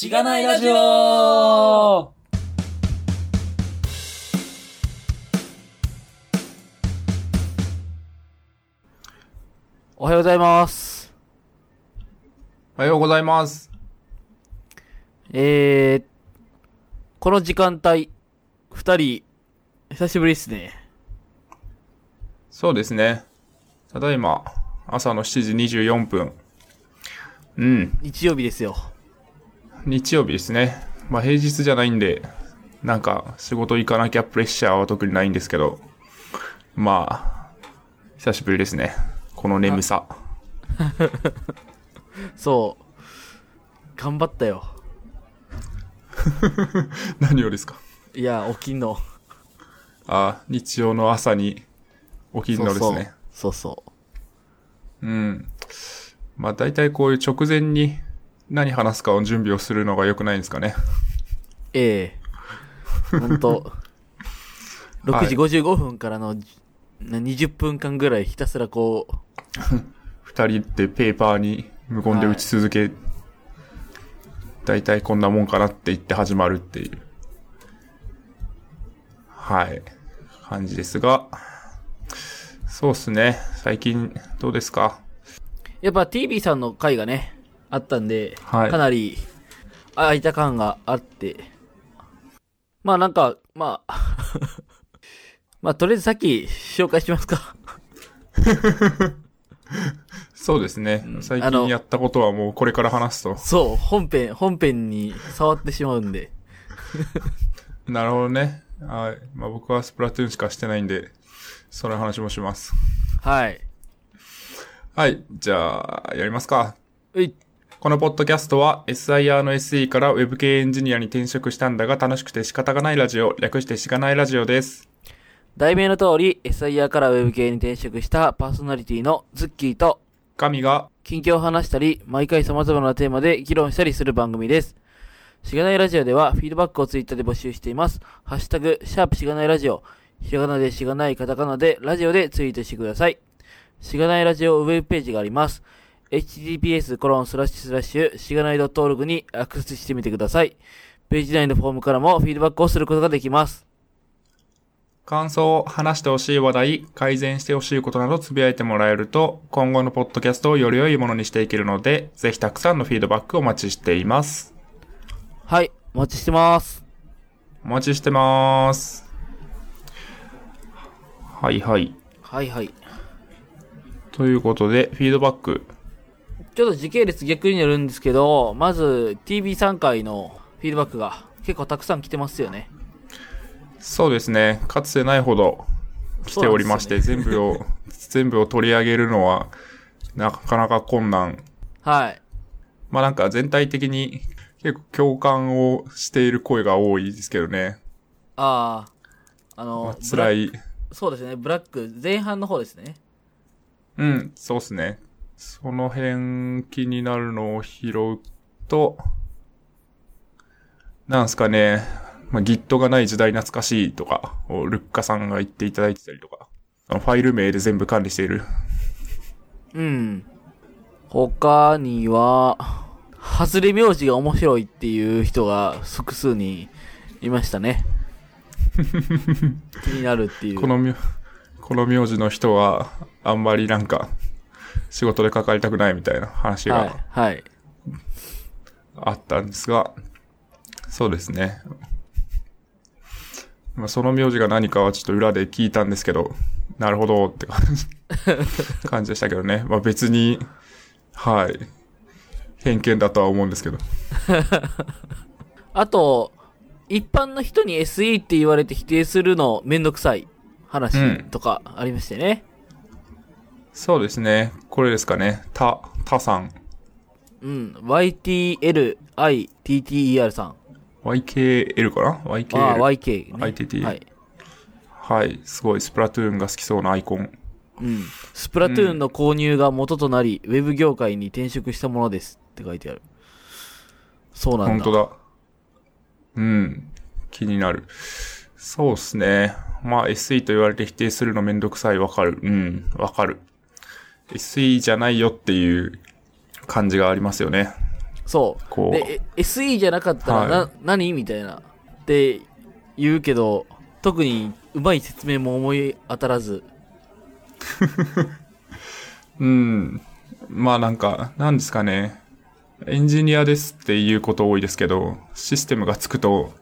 しがないラジオおはようございます。おはようございます。えー、この時間帯、二人、久しぶりですね。そうですね。ただいま、朝の7時24分。うん、日曜日ですよ。日曜日ですね。まあ平日じゃないんで、なんか仕事行かなきゃプレッシャーは特にないんですけど、まあ、久しぶりですね。この眠さ。そう。頑張ったよ。何をですか？いや、起きんの。あ日曜の朝に起きるのですね。そうそう。うん。まあ大体こういう直前に何話すかを準備をするのが良くないんですかね？ええほんと、6時55分からのな20分間ぐらいひたすらこう、二人でペーパーに無言で打ち続け、大体こんなもんかなって言って始まるっていう。はい。感じですが。そうっすね。最近どうですか？やっぱ TV さんの回がね、あったんで、はいかなり、あ空いた感があって、まあなんか、まあ、まあとりあえずさっき紹介しますか。そうですね。最あの近やったことはもうこれから話すと。そう、本編、本編に触ってしまうんで。なるほどね。はい。まあ僕はスプラトゥーンしかしてないんで、その話もします。はい。はい。じゃあ、やりますか。うい、このポッドキャストは SIR の SE から Web 系エンジニアに転職したんだが楽しくて仕方がないラジオ、略してしがないラジオです。題名の通り、SIR から Web 系に転職したパーソナリティのズッキーと、神が、近況を話したり、毎回様々なテーマで議論したりする番組です。しがないラジオでは、フィードバックをツイッターで募集しています。ハッシュタグ、シャープしがないラジオ。ひらがなでしがない、カタカナで、ラジオでツイートしてください。しがないラジオウェブページがあります。Https コロンスラッシュスラッシュしがない .org にアクセスしてみてください。ページ内のフォームからもフィードバックをすることができます。感想、話してほしい話題、改善してほしいことなどつぶやいてもらえると、今後のポッドキャストをより良いものにしていけるので、ぜひたくさんのフィードバックをお待ちしています。はい、お待ちしてます。お待ちしてます。はいはい。はいはい。ということで、フィードバック。ちょっと時系列逆になるんですけど、まず TV3 回のフィードバックが結構たくさん来てますよね。そうですね。かつてないほど来ておりまして、全部を、全部を取り上げるのは、なかなか困難。はい。まあなんか全体的に結構共感をしている声が多いですけどね。ああ、あの、辛い。ブラそうですね、ブラック、前半の方ですね。うん、そうっすね。その辺気になるのを拾うと、なんすかね、まあ、Git がない時代懐かしいとか、をルッカさんが言っていただいてたりとか、あのファイル名で全部管理している。うん。他には、外れ名字が面白いっていう人が複数にいましたね。気になるっていう。このみ、この名字の人は、あんまりなんか、仕事で関わりたくないみたいな話はいが、はい。あったんですが、そうですね。まあ、その名字が何かはちょっと裏で聞いたんですけど、なるほどって感じ 感じでしたけどね。まあ別に、はい。偏見だとは思うんですけど。あと、一般の人に SE って言われて否定するのめんどくさい話とかありましてね。そうですね。これですかね。た、たさん。うん。YTLITTER さん。YKL かな ?YKL。ああ、YK、ね。ITT はい。はい。すごい、スプラトゥーンが好きそうなアイコン。うん。スプラトゥーンの購入が元となり、ウェブ業界に転職したものですって書いてある。そうなんだ。本当だ。うん。気になる。そうっすね。まあ SE と言われて否定するのめんどくさいわかる。うん、わかる。SE じゃないよっていう感じがありますよね。そう。こうで、え SE じゃなかったらな、はい何みたいな。って言うけど、特にうまい説明も思い当たらず。うん。まあなんか、なんですかね。エンジニアですっていうこと多いですけど、システムがつくと、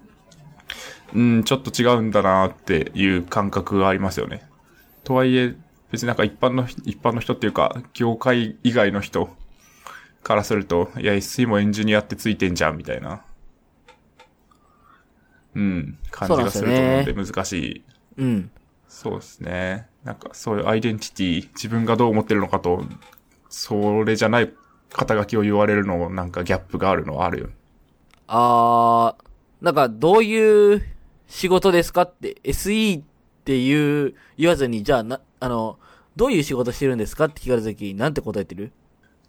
うん、ちょっと違うんだなっていう感覚がありますよね。とはいえ、別になんか一般の、一般の人っていうか、業界以外の人からすると、いや、SE もエンジニアってついてんじゃん、みたいな。うん、感じがすると思うんで難しいうん。そうですね。なんかそういうアイデンティティ、自分がどう思ってるのかと、それじゃない肩書きを言われるのなんかギャップがあるのはあるよ。あー、なんかどういう仕事ですかって、SE っていう言わずに、じゃあな、あの、どういう仕事してるんですかって聞かれた時に、なんて答えてる？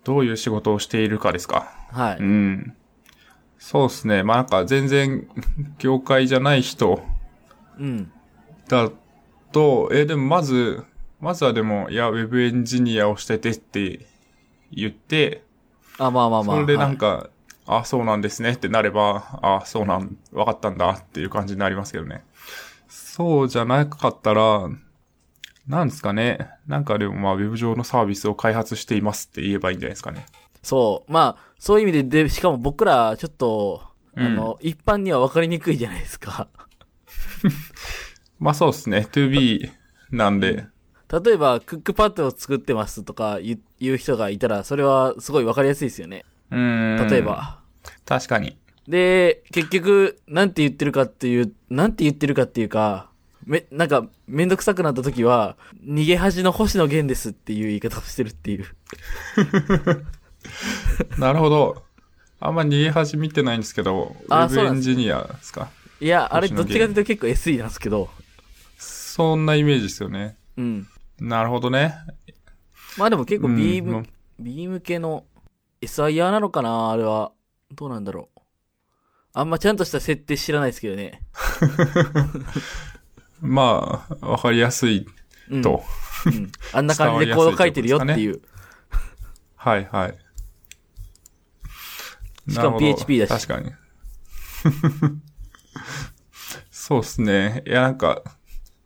どういう仕事をしているかですか？はい。うん。そうですね。まあなんか全然 業界じゃない人うん。だと、え、でもまず、まずはでも、いや、ウェブエンジニアをしててって言って、あ、まあまあまあ。それでなんはいか、あ、そうなんですねってなれば、あ、そうなん、わかったんだっていう感じになりますけどね。そうじゃなかったら、なんですかね。なんかでもまあ、ウェブ上のサービスを開発していますって言えばいいんじゃないですかね。そう。まあ、そういう意味で、で、しかも僕ら、ちょっと、うんあの、一般には分かりにくいじゃないですか。まあそうですね。2B なんで、例えば、クックパッドを作ってますとか言う人がいたら、それはすごい分かりやすいですよね。うーん。例え。ば。確かに。で、結局、なんて言ってるかっていう、なんて言ってるかっていうか、め、なんか、めんどくさくなった時は、逃げ恥の星野源ですっていう言い方をしてるっていう。なるほど。あんま逃げ恥見てないんですけど、ウェブエンジニアですか？いや、あれどっちかというと結構 SE なんですけど、そんなイメージですよね。うん。なるほどね。まあでも結構うん B ま向、B 向けの SIR なのかな？あれは。どうなんだろう。あんまちゃんとした設定知らないですけどね。まあ、わかりやすいうん。と。うんあんな感じでコード書いてるよっていう。はいはい。しかも PHP だし確かに。そうですね。いや、なんか、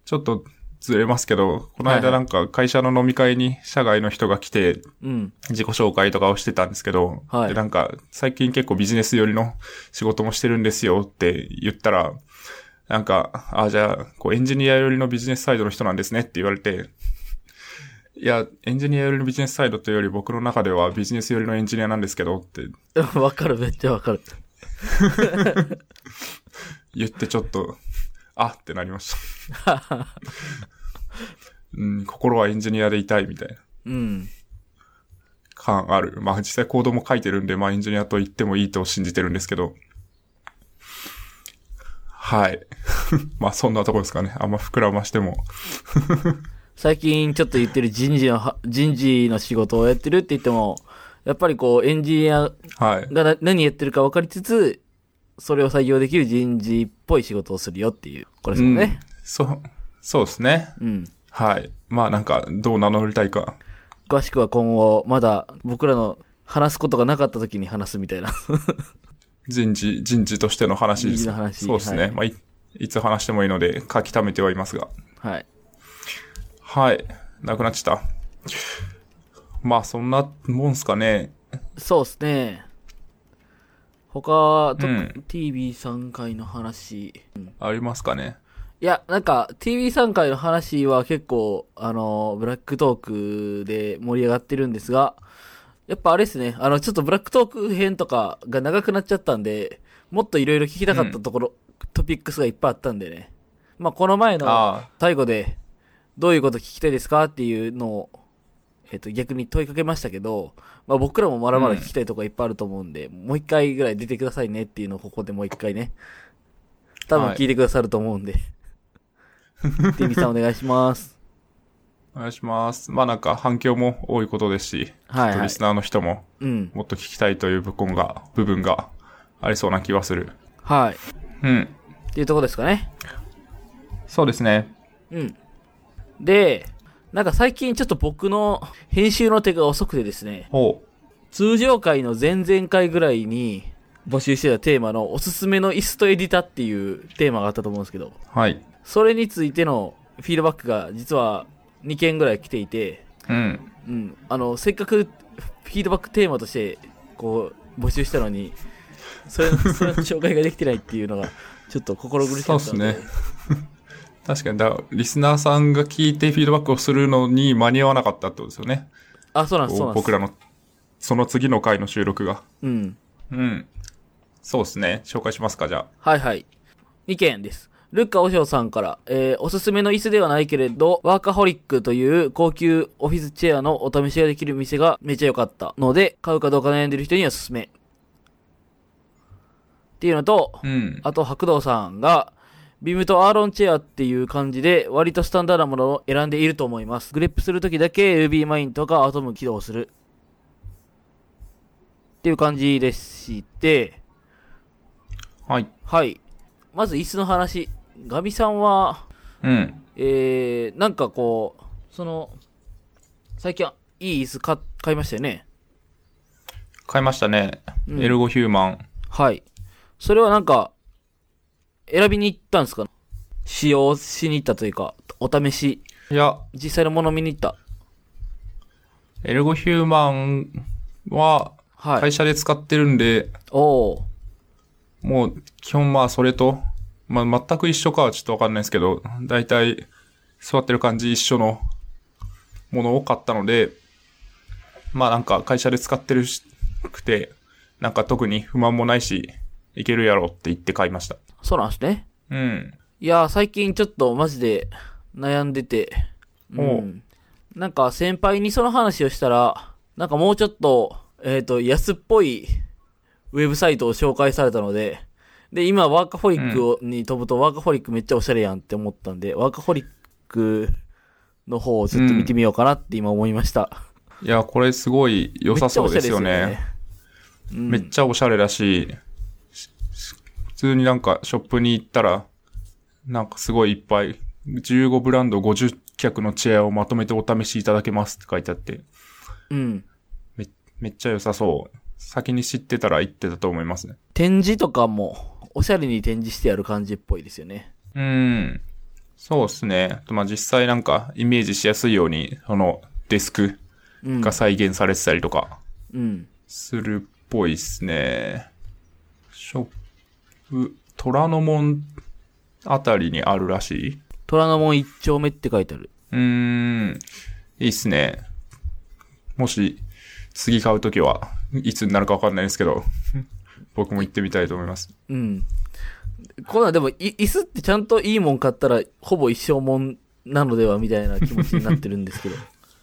ちょっとずれますけど、この間なんか会社の飲み会に社外の人が来て、うん。自己紹介とかをしてたんですけど、はいで、なんか、最近結構ビジネス寄りの仕事もしてるんですよって言ったら、なんか、あ、じゃあ、こう、エンジニア寄りのビジネスサイドの人なんですねって言われて、いや、エンジニア寄りのビジネスサイドというより僕の中ではビジネス寄りのエンジニアなんですけどって わかる、めっちゃわかる。言ってちょっと、あってなりました。うん、心はエンジニアでいたいみたいなうん。感ある。まあ実際コードも書いてるんで、まあエンジニアと言ってもいいと信じてるんですけど。はい。まあそんなとこですかね。あんま膨らましても。最近ちょっと言ってる人事のは、人事の仕事をやってるって言っても、やっぱりこう、エンジニアはい。がな何やってるか分かりつつ、それを採用できる人事っぽい仕事をするよっていう。これですもんね。そう、そうですね。うん。はい。まあなんか、どう名乗りたいか。詳しくは今後、まだ僕らの話すことがなかった時に話すみたいな。人事、人事としての話です。人事の話そうですね。はいまあい、いつ話してもいいので書き溜めてはいますが。はい。はい。なくなっちゃった。まあそんなもんすかね。そうですね。他、とうん TV3 回の話。ありますかね。いや、なんか、TV3 回の話は結構、あの、ブラックトークで盛り上がってるんですが、やっぱあれですね、あの、ちょっとブラックトーク編とかが長くなっちゃったんで、もっといろいろ聞きたかったところ、トピックスがいっぱいあったんでね。まあ、この前のあ最後で、どういうこと聞きたいですかっていうのを、えっ、と、逆に問いかけましたけど、まあ僕らもまだまだ聞きたいとこがいっぱいあると思うんで、もう一回ぐらい出てくださいねっていうのをここでもう一回ね。多分はい聞いてくださると思うんで。デミさんお願いします。あ。お願いします。まあなんか反響も多いことですし、はいはいリスナーの人もうん。もっと聞きたいという部分が、部分がありそうな気はする。はい。うん。っていうとこですかね。そうですね。うん。で、なんか最近ちょっと僕の編集の手が遅くてですね。通常回の前々回ぐらいに募集してたテーマのおすすめの椅子とエディタっていうテーマがあったと思うんですけど、はい。それについてのフィードバックが実は2件ぐらい来ていて、うん。うん、あの、せっかくフィードバックテーマとして、こう、募集したのに、それ、それの紹介ができてないっていうのが、ちょっと心苦しかった。そうっ確かに、だリスナーさんが聞いてフィードバックをするのに間に合わなかったってことですよね。あ、そうなんです、そうなんです。僕らの、その次の回の収録が。うん。うん。そうですね。紹介しますか、じゃあ。はいはい。2件です。ルッカオショウさんから、えー、おすすめの椅子ではないけれど、ワーカホリックという高級オフィスチェアのお試しができる店がめっちゃ良かったので、買うかどうか悩んでる人にはおすすめ。っていうのと、うん。あと白道さんが、ビームとアーロンチェアっていう感じで、割とスタンダードなものを選んでいると思います。グレップするときだけ UB マインとかアトム起動する。っていう感じでして、はい。はい。まず椅子の話。ガビさんは、うん。えー、なんかこう、その、最近、いい椅子買、買いましたよね？買いましたね。うんエルゴヒューマン。はい。それはなんか、選びに行ったんですか？使用しに行ったというか、お試し、いや、実際のもの見に行った？エルゴヒューマンは、はい。会社で使ってるんで、おー。もう、基本まあ、それと、まあ、全く一緒かはちょっとわかんないですけど、だいたい、座ってる感じ一緒のものを買ったので、まあなんか会社で使ってるしくて、なんか特に不満もないし、いけるやろって言って買いました。そうなんですね。うん。いやー、最近ちょっとマジで悩んでて、うおん。なんか先輩にその話をしたら、なんかもうちょっと、えっ、と、安っぽいウェブサイトを紹介されたので、で、今ワーカホリックをに飛ぶとワーカホリックめっちゃおしゃれやんって思ったんで、ワーカホリックの方をずっと見てみようかなって今思いました。いや、これすごい良さそうですよね。めっちゃおしゃれだし、普通になんかショップに行ったら、なんかすごいいっぱい、15ブランド50脚のチェアをまとめてお試しいただけますって書いてあって、うん。めめっちゃ良さそう。先に知ってたら行ってたと思いますね。展示とかも、おしゃれに展示してある感じっぽいですよね。うん。そうですね。まあ実際なんかイメージしやすいように、そのデスクうん。が再現されてたりとかうん。するっぽいっすね。ショップ、虎ノ門あたりにあるらしい虎ノ門一丁目って書いてある。うーん。いいっすね。もし、次買うときは、いつになるかわかんないですけど、僕も行ってみたいと思います。うん。こんなんでも、い椅子ってちゃんといいもん買ったら、ほぼ一生もんなのではみたいな気持ちになってるんですけど。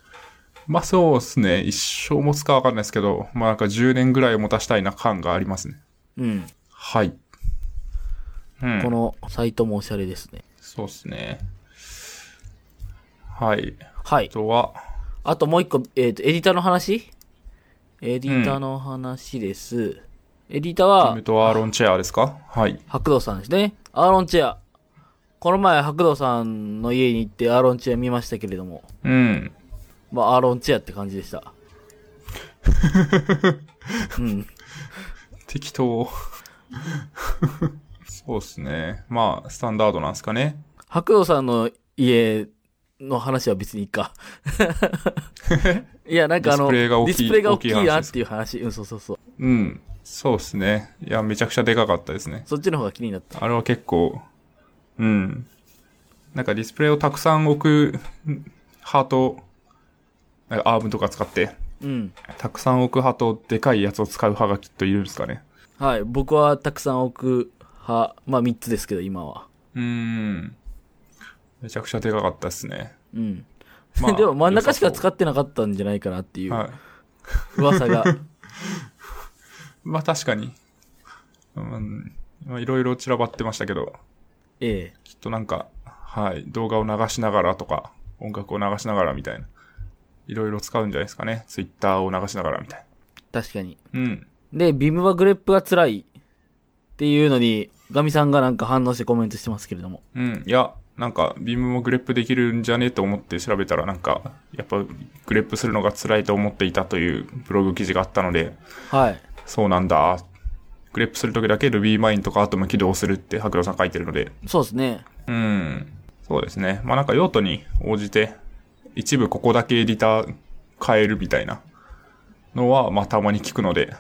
まあそうっすね。一生持つかわかんないですけど、まあなんか10年ぐらい持たしたいな感がありますね。うん。はい。うん。このサイトもおしゃれですね。そうっすね。はい。あはい。とは、あともう一個、えっ、と、エディターの話？エディターの話です。エディタはム、とアーロンチェアですか？はい。白道さんですね。アーロンチェア。この前、白道さんの家に行ってアーロンチェア見ましたけれども、うん。まあ、アーロンチェアって感じでした。うん。適当。そうっすね。まあ、スタンダードなんですかね。白道さんの家の話は別にいいか。いや、なんかあの、ディスプレイが大きいなっていう話。うん、そうそうそう。うん。そうっすね。いや、めちゃくちゃでかかったですね。そっちの方が気になった。あれは結構、うん。なんかディスプレイをたくさん置く、ハート、なんかアームとか使って、うん。たくさん置く派とでかいやつを使う派がきっといるんですかね。はい。僕はたくさん置く派、まあ3つですけど、今は。うーん。めちゃくちゃでかかったですね。うん。まあ でも真ん中しか使っってなかったんじゃないかなっていうはい。まあ確かに。うん。まあいろいろ散らばってましたけど、ええ。きっとなんか、はい、動画を流しながらとか、音楽を流しながらみたいな。いろいろ使うんじゃないですかね。ツイッターを流しながらみたい確かに。な。うん。で、 Vim は grep が辛いっていうのに、ガミさんがなんか反応してコメントしてますけれども。うん。いや、なんか、 Vim も grep できるんじゃねと思って調べたら、なんか、やっぱ、 grep するのが辛いと思っていたというブログ記事があったので、はい。そうなんだ。 grep するときだけ RubyMine とか Atom 起動するって白露さん書いてるので、そうですね。うん。そうですね。まあなんか用途に応じて、一部ここだけエディター変えるみたいなのは、まあたまに聞くので、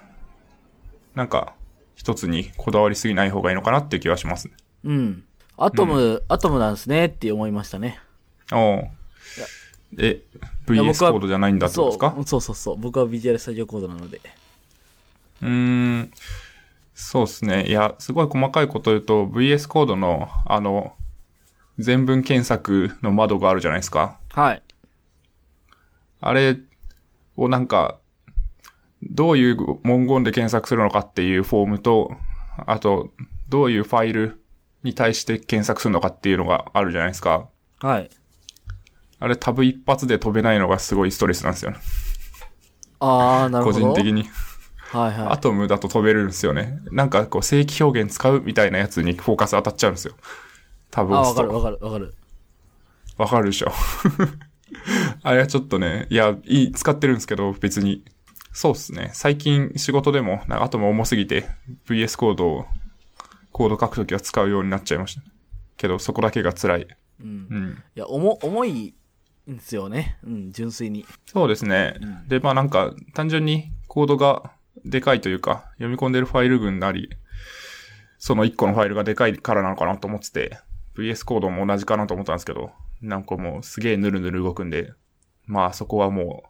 なんか、一つにこだわりすぎない方がいいのかなっていう気はしますね。うん。アトム、アトムなんですねって思いましたね。おうえ、VS コードじゃないんだってことですか？そうそうそうそう。僕はビジュアルスタジオコードなので。うーん。そうですね。いや、すごい細かいこと言うと、VS コードの、あの、全文検索の窓があるじゃないですか。はい。あれをなんか、どういう文言で検索するのかっていうフォームと、あと、どういうファイルに対して検索するのかっていうのがあるじゃないですか。はい。あれタブ一発で飛べないのがすごいストレスなんですよね。あー、なる個ほど。人的に。はいはい。アトムだと飛べるんですよね。なんかこう正規表現使うみたいなやつにフォーカス当たっちゃうんですよ。タブあ。わかるわかるわかる。わかるでしょ。あれはちょっとね、いや、いい、使ってるんですけど、別に。そうっすね。最近仕事でも、なんかアトム重すぎて、VS コードを、コード書くときは使うようになっちゃいました。けど、そこだけが辛い。うん。うん。いや、重、重いんですよね。うん、純粋に。そうですね。んで、まあなんか、単純にコードがでかいというか、読み込んでるファイル群なり、その1個のファイルがでかいからなのかなと思ってて、VS コードも同じかなと思ったんですけど、なんかもうすげえヌルヌル動くんで、まあそこはもう、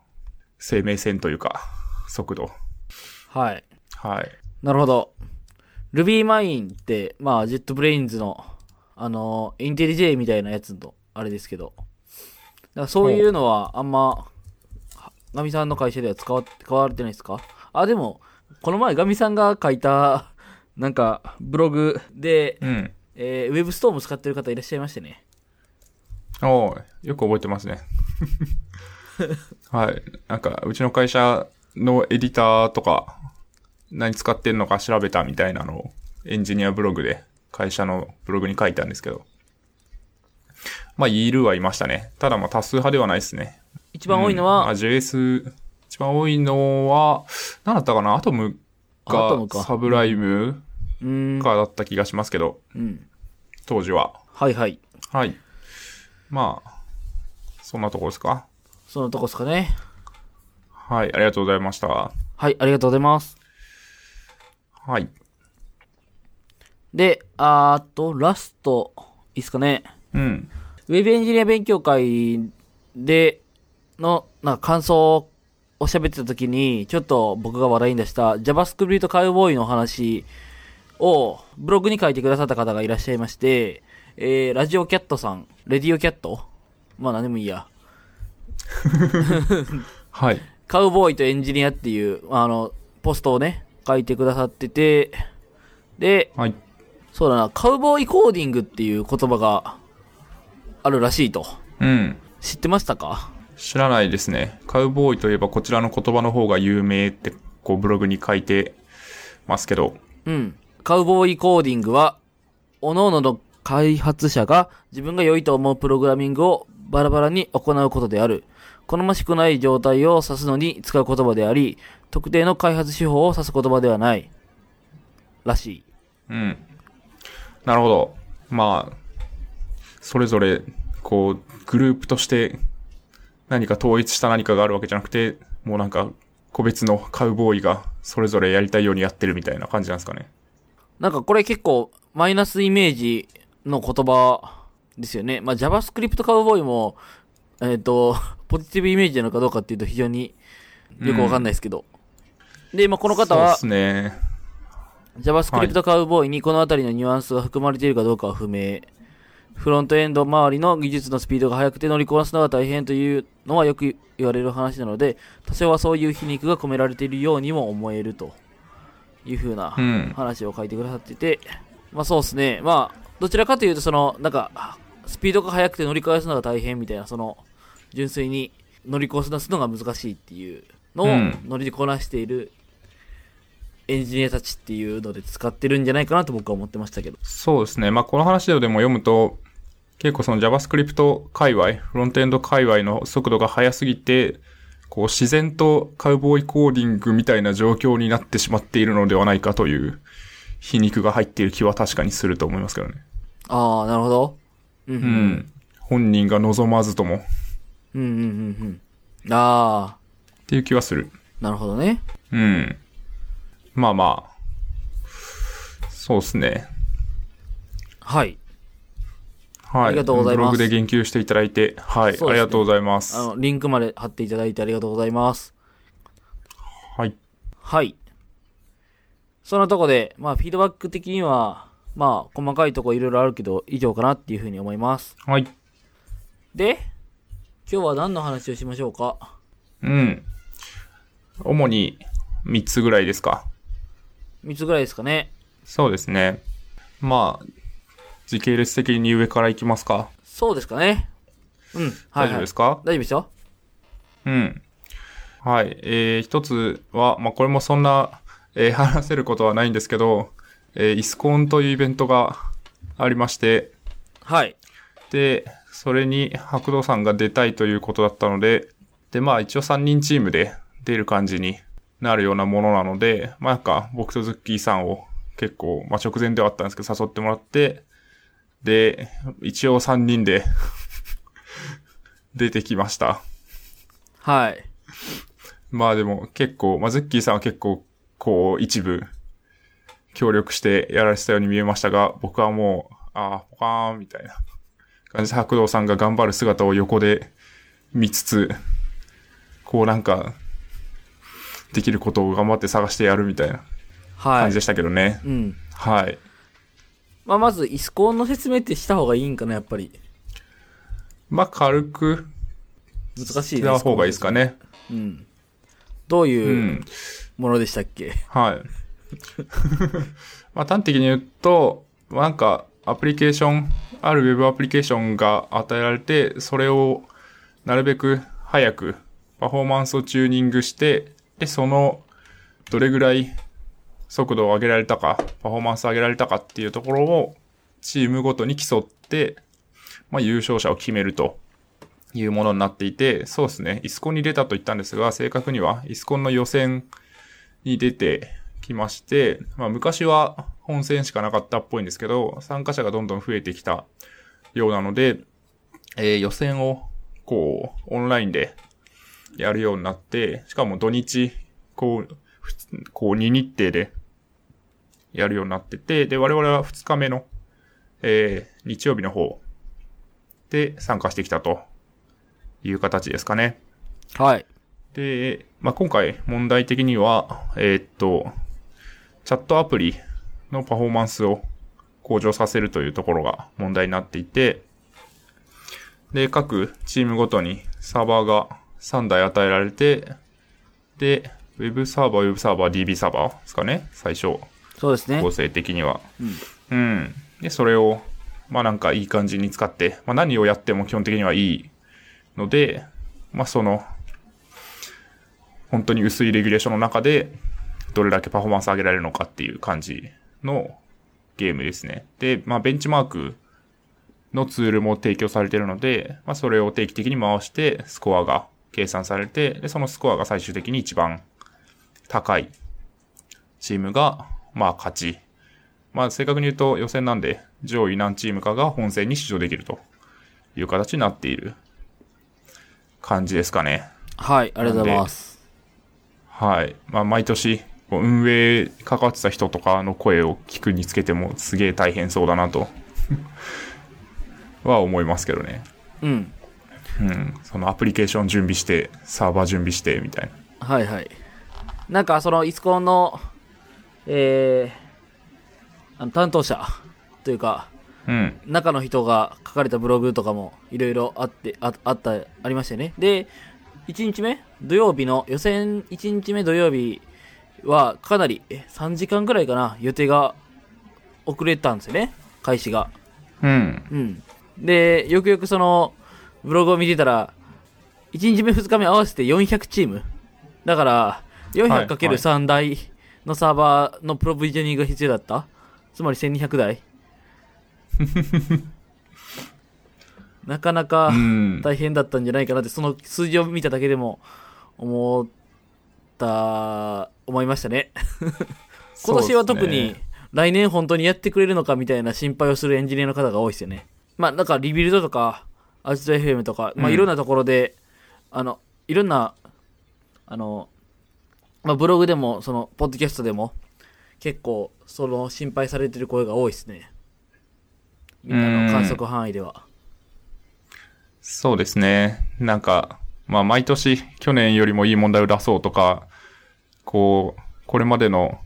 生命線というか、速度。はい。はい。なるほど。RubyMine って、まあ、JetBrains の、あの、インテリジェイみたいなやつの、あれですけど。だからそういうのは、あんま、はガミさんの会社では使わ、使われてないですか？あ、でも、この前ガミさんが書いた、なんか、ブログで、うん。えー、WebStorm 使ってる方いらっしゃいましてね。おーよく覚えてますね。はい。なんか、うちの会社のエディターとか、何使ってんのか調べたみたいなのを、エンジニアブログで、会社のブログに書いたんですけど。まあ、いるはいましたね。ただまあ、多数派ではないですね。一番多いのうんまあ、は、JS、一番多いのは、何だったかな？アトムかか、サブライムかだった気がしますけど、うん。当時は。はいはい。はい。まあ、そんなとこですか？そのとこですかね。はい、ありがとうございました。はい、ありがとうございます。はい。で、あーと、ラスト、いいっすかね。うん。ウェブエンジニア勉強会での、なんか感想を喋ってた時に、ちょっと僕が話題に出した JavaScript カウボーイの話をブログに書いてくださった方がいらっしゃいまして、えー、ラジオキャットさん、レディオキャット？まあ何でもいいや。はい。カウボーイとエンジニアっていう、あの、ポストをね、書いてくださってて、で、はい。そうだな、カウボーイコーディングっていう言葉があるらしいと。うん。知ってましたか？知らないですね。カウボーイといえばこちらの言葉の方が有名って、こうブログに書いてますけど。うん。カウボーイコーディングは、各々の開発者が自分が良いと思うプログラミングをバラバラに行うことである。好ましくない状態を指すのに使う言葉であり、特定の開発手法を指す言葉ではない。らしい。うん。なるほど。まあ、それぞれ、こう、グループとして何か統一した何かがあるわけじゃなくて、もうなんか、個別のカウボーイがそれぞれやりたいようにやってるみたいな感じなんですかね。なんかこれ結構マイナスイメージの言葉ですよね。まあ JavaScript カウボーイも、えっ、と、ポジティブイメージなのかどうかっていうと非常によくわかんないですけど。で、まあこの方はそうですね。JavaScript カウボーイにこのあたりのニュアンスが含まれているかどうかは不明。フロントエンド周りの技術のスピードが速くて乗りこなすのが大変というのはよく言われる話なので、多少はそういう皮肉が込められているようにも思えるという風なうん。話を書いてくださってて、まあそうですね。まあ、どちらかというとその、なんか、スピードが速くて乗り返すのが大変みたいな、その、純粋に乗りこなすのが難しいっていうのをうん乗りこなしているエンジニアたちっていうので使ってるんじゃないかなと僕は思ってましたけど。そうですね。まあ、この話でも読むと、結構その JavaScript 界隈、フロントエンド界隈の速度が速すぎて、こう自然とカウボーイコーディングみたいな状況になってしまっているのではないかという皮肉が入っている気は確かにすると思いますけどね。ああ、なるほど。うん。う。うんん。本人が望まずともっうん、うん、うん、うん。ああ、ていう気はする。なるほどね。うん。まあまあ。そうですね。はい。はい。ありがとうございますブログで言及していただいて、はい。ねありがとうございます。あの、リンクまで貼っていただいてありがとうございます。はい。はい。そんなとこで、まあ、フィードバック的には、まあ、細かいとこいろいろあるけど、以上かなっていうふうに思います。はい。で、今日は何の話をしましょうか？うん。主に3つぐらいですか。?3 つぐらいですかね。そうですね。まあ、時系列的に上からいきますか。そうですかね。うん。はい、はい。大丈夫ですか、大丈夫ですよ。うん。はい。えー、一つは、まあ、これもそんな、えー 話せることはないんですけど、えーイスコンというイベントがありまして、はい。で、それに白道さんが出たいということだったので、で、まあ一応3人チームで出る感じになるようなものなので、まあなんか僕とズッキーさんを結構、まあ直前ではあったんですけど誘ってもらって、で、一応3人で 出てきました。はい。まあでも結構、まあズッキーさんは結構、こう一部協力してやられてたように見えましたが、僕はもう、ああ、ポカーンみたいな感じで白道さんが頑張る姿を横で見つつ、こうなんか、できることを頑張って探してやるみたいなはい感じで。したけどね。うん。はい。まあ、まず、イスコンの説明ってした方がいいんかな、やっぱり。まあ軽く難しいした方がいいですかね。うん。どうう。いうんものでしたっけ、はい。まあ端的に言うと、まあなんかアプリケーション、あるウェブアプリケーションが与えられて、それをなるべく早くパフォーマンスをチューニングして、で、そのどれぐらい速度を上げられたか、パフォーマンスを上げられたかっていうところをチームごとに競って、まあ優勝者を決めるというものになっていて、そうですね、イスコンに出たと言ったんですが、正確にはイスコンの予選に出てきまして、まあ昔は本戦しかなかったっぽいんですけど、参加者がどんどん増えてきたようなので、えー予選をこう、オンラインでやるようになって、しかも土日、こう、こう2日程でやるようになってて、で、我々は2日目の、えー日曜日の方で参加してきたという形ですかね。はい。で、まあ、今回問題的には、えーっと、チャットアプリのパフォーマンスを向上させるというところが問題になっていて、で、各チームごとにサーバーが3台与えられて、で、ウェブサーバー、ウェブサーバー、DB サーバーですかね最初、そうですね構。成的には。うん。で、それを、まあなんかいい感じに使って、まあ何をやっても基本的にはいいので、まあその、本当に薄いレギュレーションの中で、どれだけパフォーマンス上げられるのかっていう感じのゲームですね。で、まあベンチマークのツールも提供されているので、まあそれを定期的に回してスコアが計算されて、で、そのスコアが最終的に一番高いチームが、まあ勝ち。まあ正確に言うと予選なんで上位何チームかが本戦に出場できるという形になっている感じですかね。はい、ありがとうございます。はい。まあ毎年運営関わってた人とかの声を聞くにつけてもすげえ大変そうだなとは思いますけどね。うん。うん。そのアプリケーション準備して、サーバー準備してみたいな。はいはい。なんか、その、イスコンの、えー、あの担当者というか、うん。中の人が書かれたブログとかもいろいろあって、ああった、ありましたよね。で、1日目土曜日の、予選1日目土曜日はかなり、え3時間くらいかな、予定が遅れたんですよね。開始が。うん。うん。で、よくよくその、ブログを見てたら、1日目2日目合わせて400チーム。だから、400×3 台のサーバーのプロビジョニングが必要だったつまり1200台 なかなかうん。大変だったんじゃないかなって、その数字を見ただけでも思った、思いましたね。今年は特に来年本当にやってくれるのかみたいな心配をするエンジニアの方が多いですよね。まあ、なんかリビルドとか、アジト FM とか、まあうんいろんなところで、あの、いろんな、あの、まあブログでも、その、ポッドキャストでも、結構、その心配されてる声が多いですね。みんなの観測範囲では。そうですね。なんか、まあ毎年去年よりもいい問題を出そうとか、こう、これまでの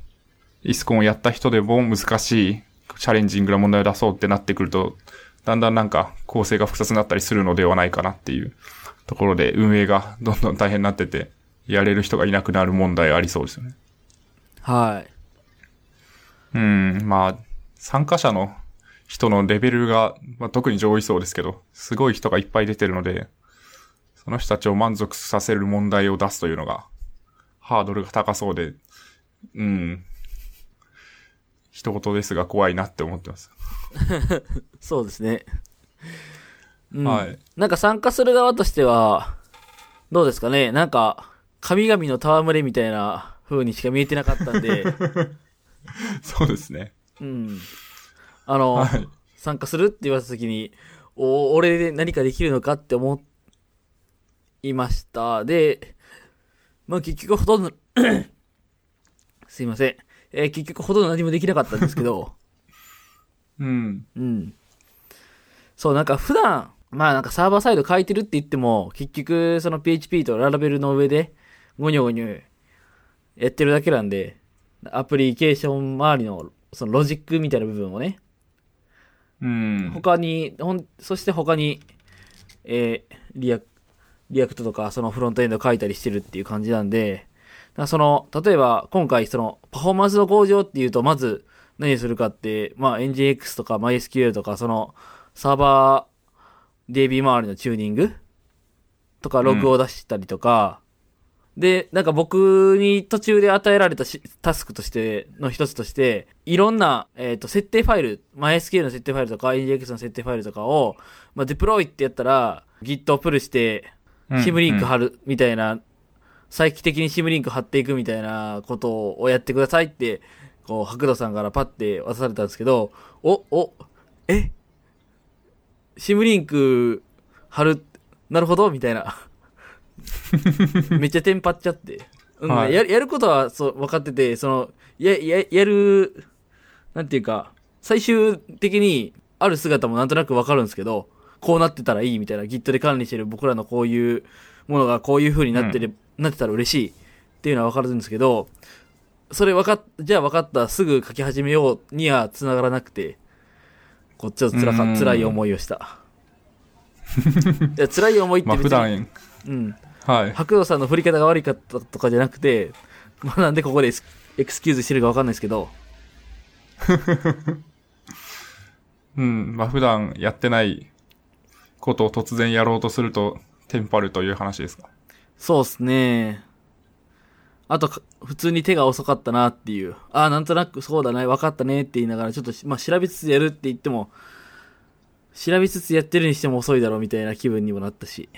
イスコンをやった人でも難しいチャレンジングな問題を出そうってなってくると、だんだんなんか構成が複雑になったりするのではないかなっていうところで運営が どんどん大変になってて、やれる人がいなくなる問題ありそうですよね。はい。うん、まあ、参加者の人のレベルが、まあ、特に上位そうですけど、すごい人がいっぱい出てるので、その人たちを満足させる問題を出すというのが、ハードルが高そうで、うん。一言ですが怖いなって思ってます。そうですね。うんはい。なんか参加する側としては、どうですかね？なんか、神々の戯れみたいな風にしか見えてなかったんで、そうですね。うん。あの、はい。参加するって言われた時に、お、俺で何かできるのかって思いました。で、まあ結局ほとんど、すいません。えー結局ほとんど何もできなかったんですけど、うん。うん。そう、なんか普段、まあなんかサーバーサイド書いてるって言っても、結局その PHP とララベルの上で、ゴニョゴニョやってるだけなんで、アプリケーション周りのそのロジックみたいな部分をね、うん。他に、ほん、そして他に、えーリアク、 React とかそのフロントエンド書いたりしてるっていう感じなんで、その、例えば今回そのパフォーマンスの向上っていうと、まず何するかって、まあ NGINX とか MySQL とかそのサーバー DB 周りのチューニング？とかログを出したりとか、で、なんか僕に途中で与えられたしタスクとして、の一つとして、いろんな、えっ、と、設定ファイル、MySQL の設定ファイルとか、 NGINX の設定ファイルとかを、まあ、デプロイってやったら、Git をプルして、シムリンク貼る、みたいな、再帰的にシムリンク貼っていくみたいなことをやってくださいって、こう、白土さんからパッて渡されたんですけど、お、お、え？シムリンク貼る、なるほど？みたいな。めっちゃテンパっちゃって。うんはいややることはそう分かってて、その、や、や、やる、なんていうか、最終的にある姿もなんとなく分かるんですけど、こうなってたらいいみたいな、Git で管理してる僕らのこういうものがこういう風になってれ、なってたら嬉しいっていうのは分かるんですけど、それ分かっ、じゃあ分かった、すぐ書き始めようには繋がらなくて、こっちょっと辛か、うん辛い思いをした。いや、辛い思いってまあ別に、普段、うん。はい。白道さんの振り方が悪かったとかじゃなくて、まあなんでここでエクスキューズしてるかわかんないですけど、うん。まあ普段やってないことを突然やろうとすると、テンパるという話ですか？そうっすね。あと、普通に手が遅かったなっていう。ああ、なんとなくそうだね、分かったねって言いながら、ちょっと、まあ調べつつやるって言っても、調べつつやってるにしても遅いだろうみたいな気分にもなったし。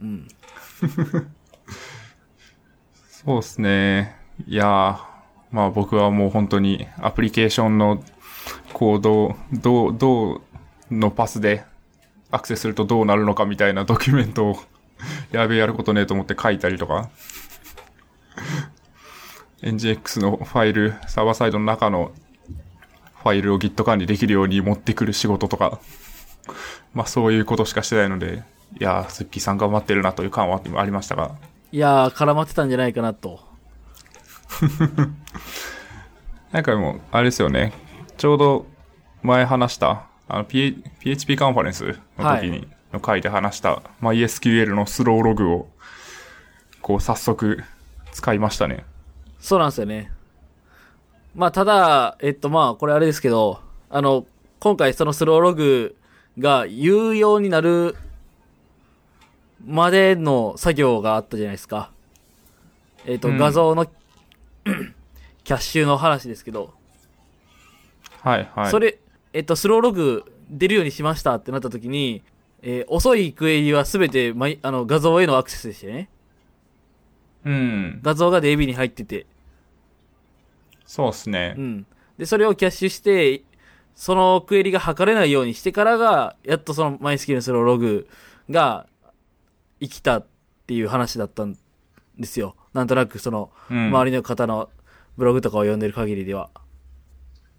うん。そうですね。いや、まあ僕はもう本当にアプリケーションのコードをどう、どうのパスでアクセスするとどうなるのかみたいなドキュメントをやべえやることねえと思って書いたりとか。NGX のファイル、サーバーサイドの中のファイルを Git 管理できるように持ってくる仕事とか、まあそういうことしかしてないので、いやー、スッキーさん頑張ってるなという感はありましたが、いやー、絡まってたんじゃないかなと。なんかもう、あれですよね。ちょうど前話した、あの、P、PHP カンファレンスの時に、の回で話した、MySQL のスローログを、こう、早速、使いましたね。そうなんですよね。まあ、ただ、えっと、まあ、これあれですけど、あの、今回そのスローログが有用になるまでの作業があったじゃないですか。えっと、うん画像の キャッシュの話ですけど、はい、はい。それ、えっと、スローログ出るようにしましたってなった時に、えー遅いクエリはすべて、まい、あの、画像へのアクセスでしたよね。うん。画像が DB に入ってて。そうですねう。ん。で、それをキャッシュして、そのクエリが測れないようにしてからが、やっとそのマイスキルスローログが生きたっていう話だったんですよ。なんとなくその、うん。周りの方のブログとかを読んでる限りでは。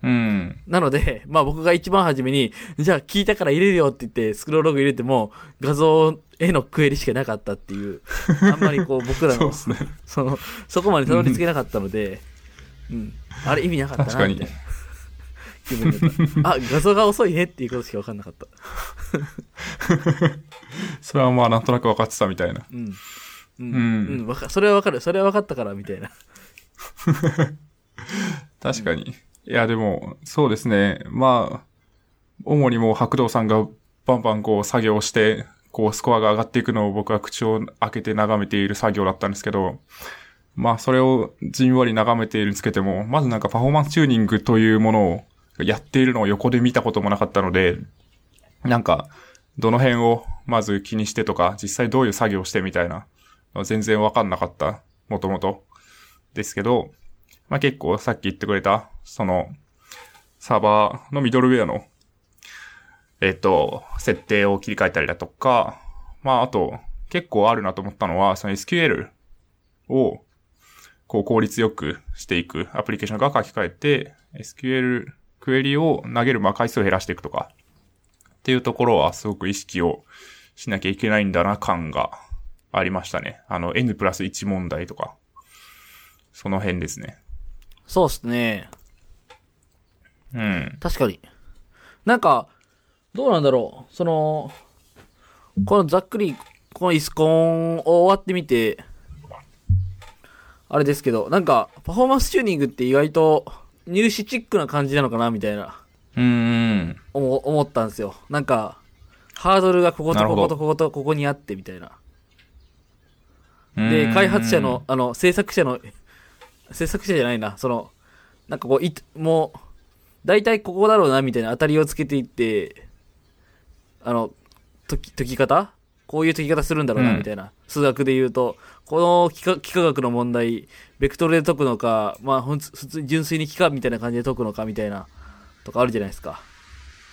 うん。なので、まあ僕が一番初めに、じゃあ聞いたから入れるよって言って、スクロールログ入れても、画像へのクエリしかなかったっていう、あんまりこう僕らの そうで、すね。その、そこまでたどり着けなかったので、うん。あれ意味なかったな、確かにみたいな気分だった。あ、画像が遅いねっていうことしか分かんなかった。それはまあなんとなく分かってたみたいな。うん。うん。うんうそれは分かる。それは分かったから、みたいな。確かに。いや、でも、そうですね。まあ、主にもう白道さんがバンバンこう作業して、こうスコアが上がっていくのを僕は口を開けて眺めている作業だったんですけど、まあそれをじんわり眺めているにつけても、まずなんかパフォーマンスチューニングというものをやっているのを横で見たこともなかったので、なんか、どの辺をまず気にしてとか、実際どういう作業をしてみたいな、全然わかんなかった、もともと。ですけど、まあ結構さっき言ってくれた、その、サーバーのミドルウェアの、えっ、と、設定を切り替えたりだとか、まああと、結構あるなと思ったのは、その SQL を、こう効率よくしていくアプリケーションが書き換えて、SQL クエリを投げるまあ回数を減らしていくとか、っていうところはすごく意識をしなきゃいけないんだな感がありましたね。あの N プラス1問題とか、その辺ですね。そうっすね。うん。確かに。なんか、どうなんだろう。その、このざっくり、このイスコンを終わってみて、あれですけど、なんか、パフォーマンスチューニングって意外と入試チックな感じなのかなみたいな、うーん。思思ったんですよ。なんか、ハードルがこことこことこことここにあってみたいな。うで、ん開発者の、、あの、制作者の、制作者じゃないな、その、なんかこう、いもう、大体ここだろうな、みたいな当たりをつけていって、あの、解き、解き方？こういう解き方するんだろうな、うんみたいな。数学で言うと、この幾何幾何学の問題、ベクトルで解くのか、まあ、ほん普通に純粋に幾何みたいな感じで解くのか、みたいな、とかあるじゃないですか。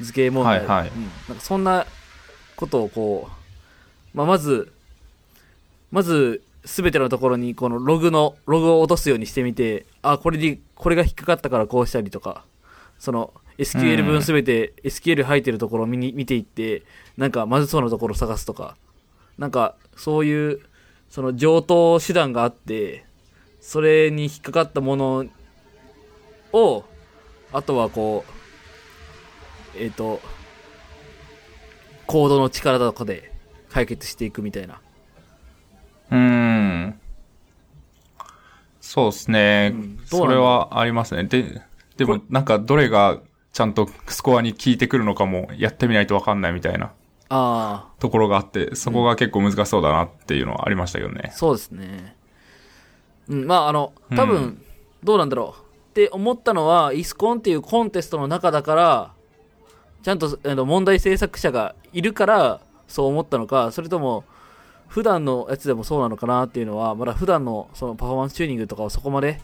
図形問題。はいはいうん。なんかそんなことをこう、まあ、まず、まず、すべてのところに、このログの、ログを落とすようにしてみて、あ、これで、これが引っかかったからこうしたりとか、その、SQL 分すべて、SQL 入ってるところを見に、見ていって、なんか、まずそうなところを探すとか、なんか、そういう、その、上等手段があって、それに引っかかったものを、あとはこう、えっ、と、コードの力とかで解決していくみたいな。うーん。そうですね、うんそれはありますね。で、でもなんかどれがちゃんとスコアに効いてくるのかもやってみないとわかんないみたいなあところがあって、そこが結構難しそうだなっていうのはありましたけどね。あ、。そうですね。うん、まああの、多分、うんどうなんだろう。って思ったのは、イスコンっていうコンテストの中だから、ちゃんとあの問題制作者がいるから、そう思ったのか、それとも、普段のやつでもそうなのかなっていうのは、まだ普段のそのパフォーマンスチューニングとかをそこまで、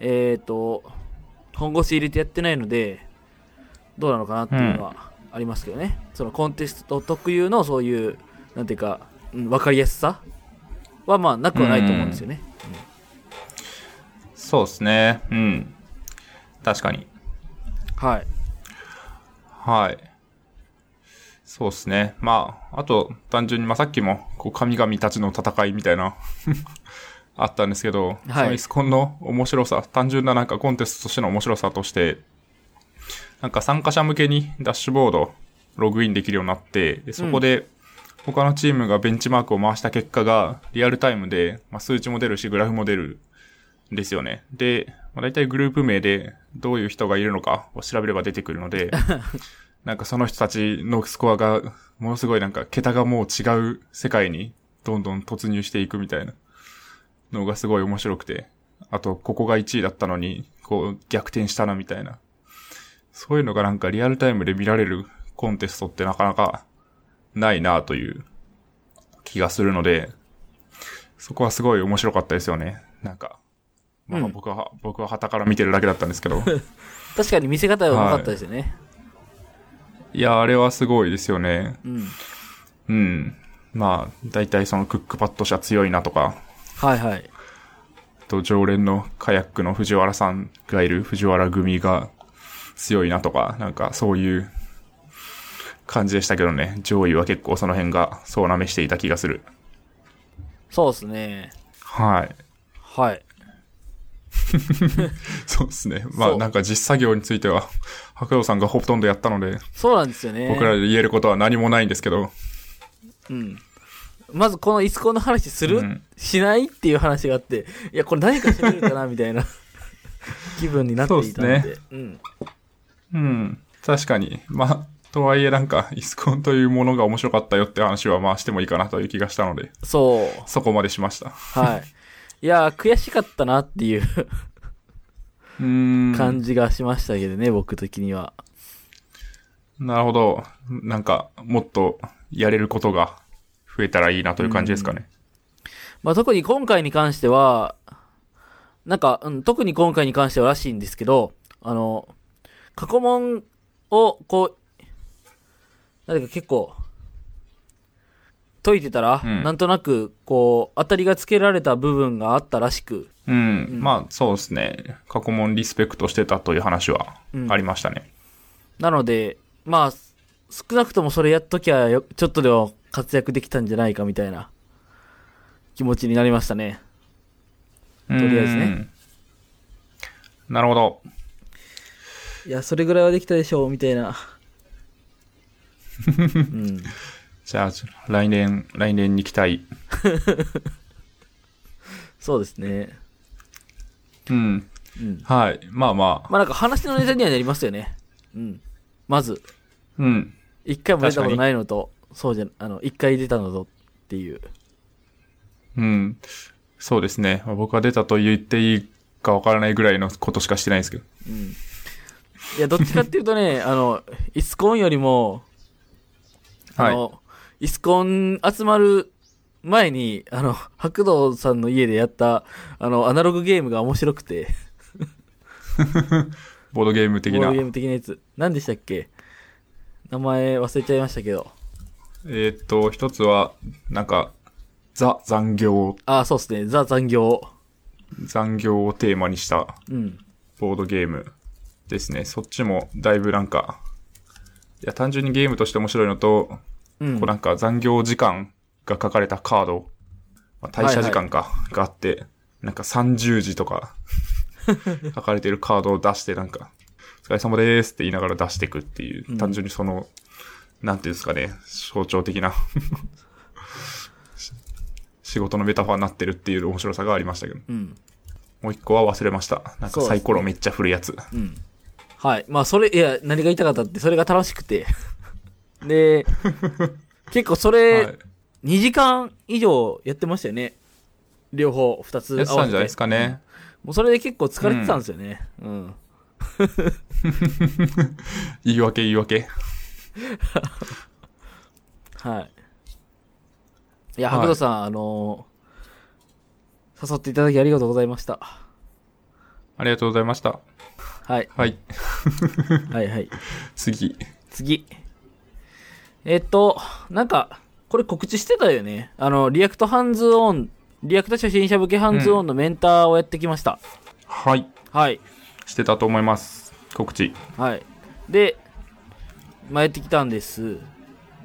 えっ、と、本腰入れてやってないので、どうなのかなっていうのはありますけどね。そのコンテスト特有のそういう、なんていうか、うん、わかりやすさはまあなくはないと思うんですよね。そうですね。うん。確かに。はい。はい。そうですね。まあ、あと、単純に、まあ、さっきも、こう、神々たちの戦いみたいな、あったんですけど、はいそのイスコンの面白さ、単純ななんかコンテストとしての面白さとして、なんか参加者向けにダッシュボード、ログインできるようになって、でそこで、他のチームがベンチマークを回した結果が、リアルタイムで、まあ、数値も出るし、グラフも出るんですよね。で、まあ、大体グループ名で、どういう人がいるのかを調べれば出てくるので、なんかその人たちのスコアが、ものすごいなんか桁がもう違う世界にどんどん突入していくみたいなのがすごい面白くて。あと、ここが1位だったのに、こう逆転したなみたいな。そういうのがなんかリアルタイムで見られるコンテストってなかなかないなという気がするので、そこはすごい面白かったですよね。なんか、まあうん僕は、僕は旗から見てるだけだったんですけど、確かに見せ方はうまかったですよね。いや、あれはすごいですよね。うん。うん。まあ、大体そのクックパッド社強いなとか、はいはい。と常連のカヤックの藤原さんがいる藤原組が強いなとか、なんかそういう感じでしたけどね。上位は結構その辺がそうなめしていた気がする。そうですね。はい。はい。そうですね。まあなんか実作業については、白道さんがほとんどやったので、そうなんですよね。僕らで言えることは何もないんですけど、うん。まずこのイスコンの話する、うんしない？っていう話があって、いや、これ何か喋るかな？みたいな 気分になっていたので。そうっすうん。うん。確かに。まあ、とはいえなんか、イスコンというものが面白かったよって話はまあしてもいいかなという気がしたので、そう。そこまでしました。はい。いやー、悔しかったなっていううーん。感じがしましたけどね、僕的には。なるほど。なんか、もっとやれることが増えたらいいなという感じですかね。まあ、特に今回に関しては、なんか、うん、特に今回に関してはらしいんですけど、あの、過去問を、こう、なんか結構、解いてたら、うんなんとなく、こう、当たりがつけられた部分があったらしく、うん。まあ、そうですね。過去問リスペクトしてたという話はうんありましたね。なので、まあ、少なくともそれやっときゃよ、ちょっとでも活躍できたんじゃないかみたいな気持ちになりましたね。とりあえずね。なるほど。いや、それぐらいはできたでしょう、みたいな。うん。じゃあ、来年、来年に期待。そうですね。うん。うん。はい。まあまあ。まあなんか話のネタにはなりますよね。うん。まず、うん。一回も出たことないのと、そうじゃ、あの、一回出たのとっていう。うん。そうですね。まあ僕は出たと言っていいかわからないぐらいのことしかしてないんですけど。うん。いや、どっちかっていうとね、あの、イスコンよりも、あの、イスコン集まる前に、あの、白道さんの家でやった、あの、アナログゲームが面白くて、ボードゲーム的なボードゲ。ーム的なやつ。何でしたっけ？名前忘れちゃいましたけど。えーっと、一つは、なんか、ザ残業、あ、そうですね。ザ残業。残業をテーマにしたうん。ボードゲームですね。そっちもだいぶなんか、いや、単純にゲームとして面白いのと、うんこう。なんか残業時間が書かれたカード、まあ、退社時間か、があって、なんか30時とか、書かれてるカードを出してなんか、お疲れ様ですって言いながら出していくっていう、うん単純にその、なんていうんですかね、象徴的な、し 仕事のメタファーになってるっていう面白さがありましたけど、うん。もう一個は忘れました。なんかサイコロめっちゃ振るやつ。うん。はい。まあ、それ、いや、何が言いたかったって、それが楽しくて。で、結構それ、はい。2時間以上やってましたよね。両方、2つ合やわせて。ってたんじゃないですかね。もうそれで結構疲れてたんですよね。うん。言い訳言い訳。はい。いや、はい白土さん、あのー誘っていただきありがとうございました。ありがとうございました。はい。はい。はいはい。次。次。えっと、なんか、これ告知してたよね。あの、 React ハンズオン、 React 初心者向けハンズオンのメンターをやってきました。はい。はい。してたと思います。告知。はい。で、まあ、やってきたんです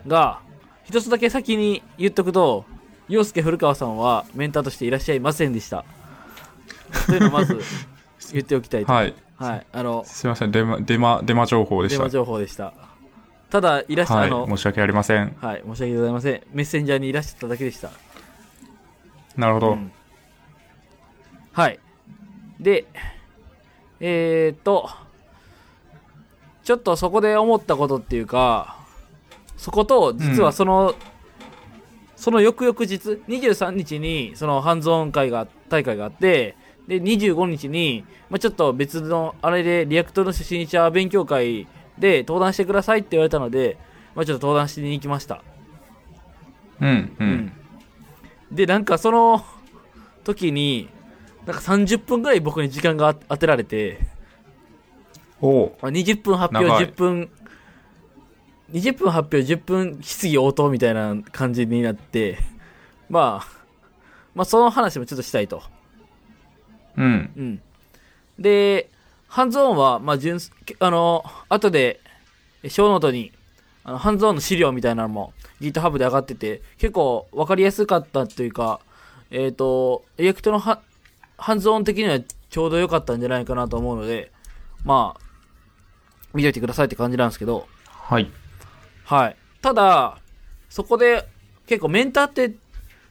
が、一つだけ先に言っとくと、洋介古川さんはメンターとしていらっしゃいませんでした。というのをまず 言っておきたいと。はい。はい。あの、すいません。デマ、デマ、デマ情報でした。電話情報でした。ただ、いらっしゃ、はい。あの、申し訳ありません。はい、申し訳ございません。メッセンジャーにいらっしゃっただけでした。なるほど。うんはい。で、えー、っと、ちょっとそこで思ったことっていうか、そこと、実はその、その翌々日、23日に、そのハンズオン会が、大会があって、で、25日に、まあ、ちょっと別の、あれで、 React の初心者勉強会で登壇してくださいって言われたので、まあ、ちょっと登壇しに行きました。うん、ううんん。で、なんかその時に、なんか30分ぐらい僕に時間が当てられて、おうまあ20分発表、長い10分、20分発表、10分質疑応答みたいな感じになって、まあ、まあその話もちょっとしたいと。うん。うん。で、ハンズオンは、まあ、純す、あの、後で、ショーノートに、あの、ハンズオンの資料みたいなのも GitHub で上がってて、結構わかりやすかったというか、えっ、と、 React のハハンズオン的にはちょうど良かったんじゃないかなと思うので、まあ、見といてくださいって感じなんですけど、はい。はい。ただ、そこで結構メンターって、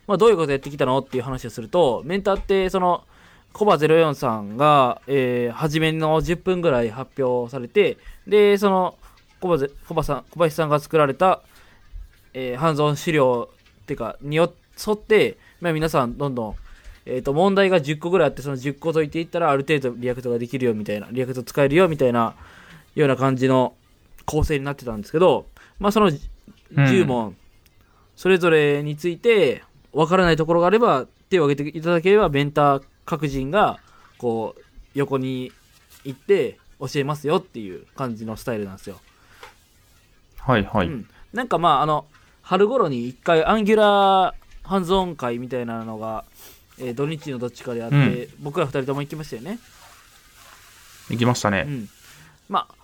まあどういうことやってきたのっていう話をすると、メンターってその、コバ04さんが、えー、初めの10分ぐらい発表されて、で、その、コバゼコバさん、小林さんが作られた、えー、ハンズオン資料っていうか、によ沿って、まあ皆さんどんどん、えっ、と、問題が10個ぐらいあって、その10個解いていったら、ある程度 React ができるよみたいな、 React 使えるよみたいな、ような感じの構成になってたんですけど、まあその10問、それぞれについて、わからないところがあれば、手を挙げていただければ、メンター各人が、こう、横に行って、教えますよっていう感じのスタイルなんですよ。はい、はい。うん。なんかまあ、あの、春頃に一回、 Angular ハンズオン会みたいなのが、えー土日のどっちかであって、僕ら二人とも行きましたよね。行きましたね。うん。まあ、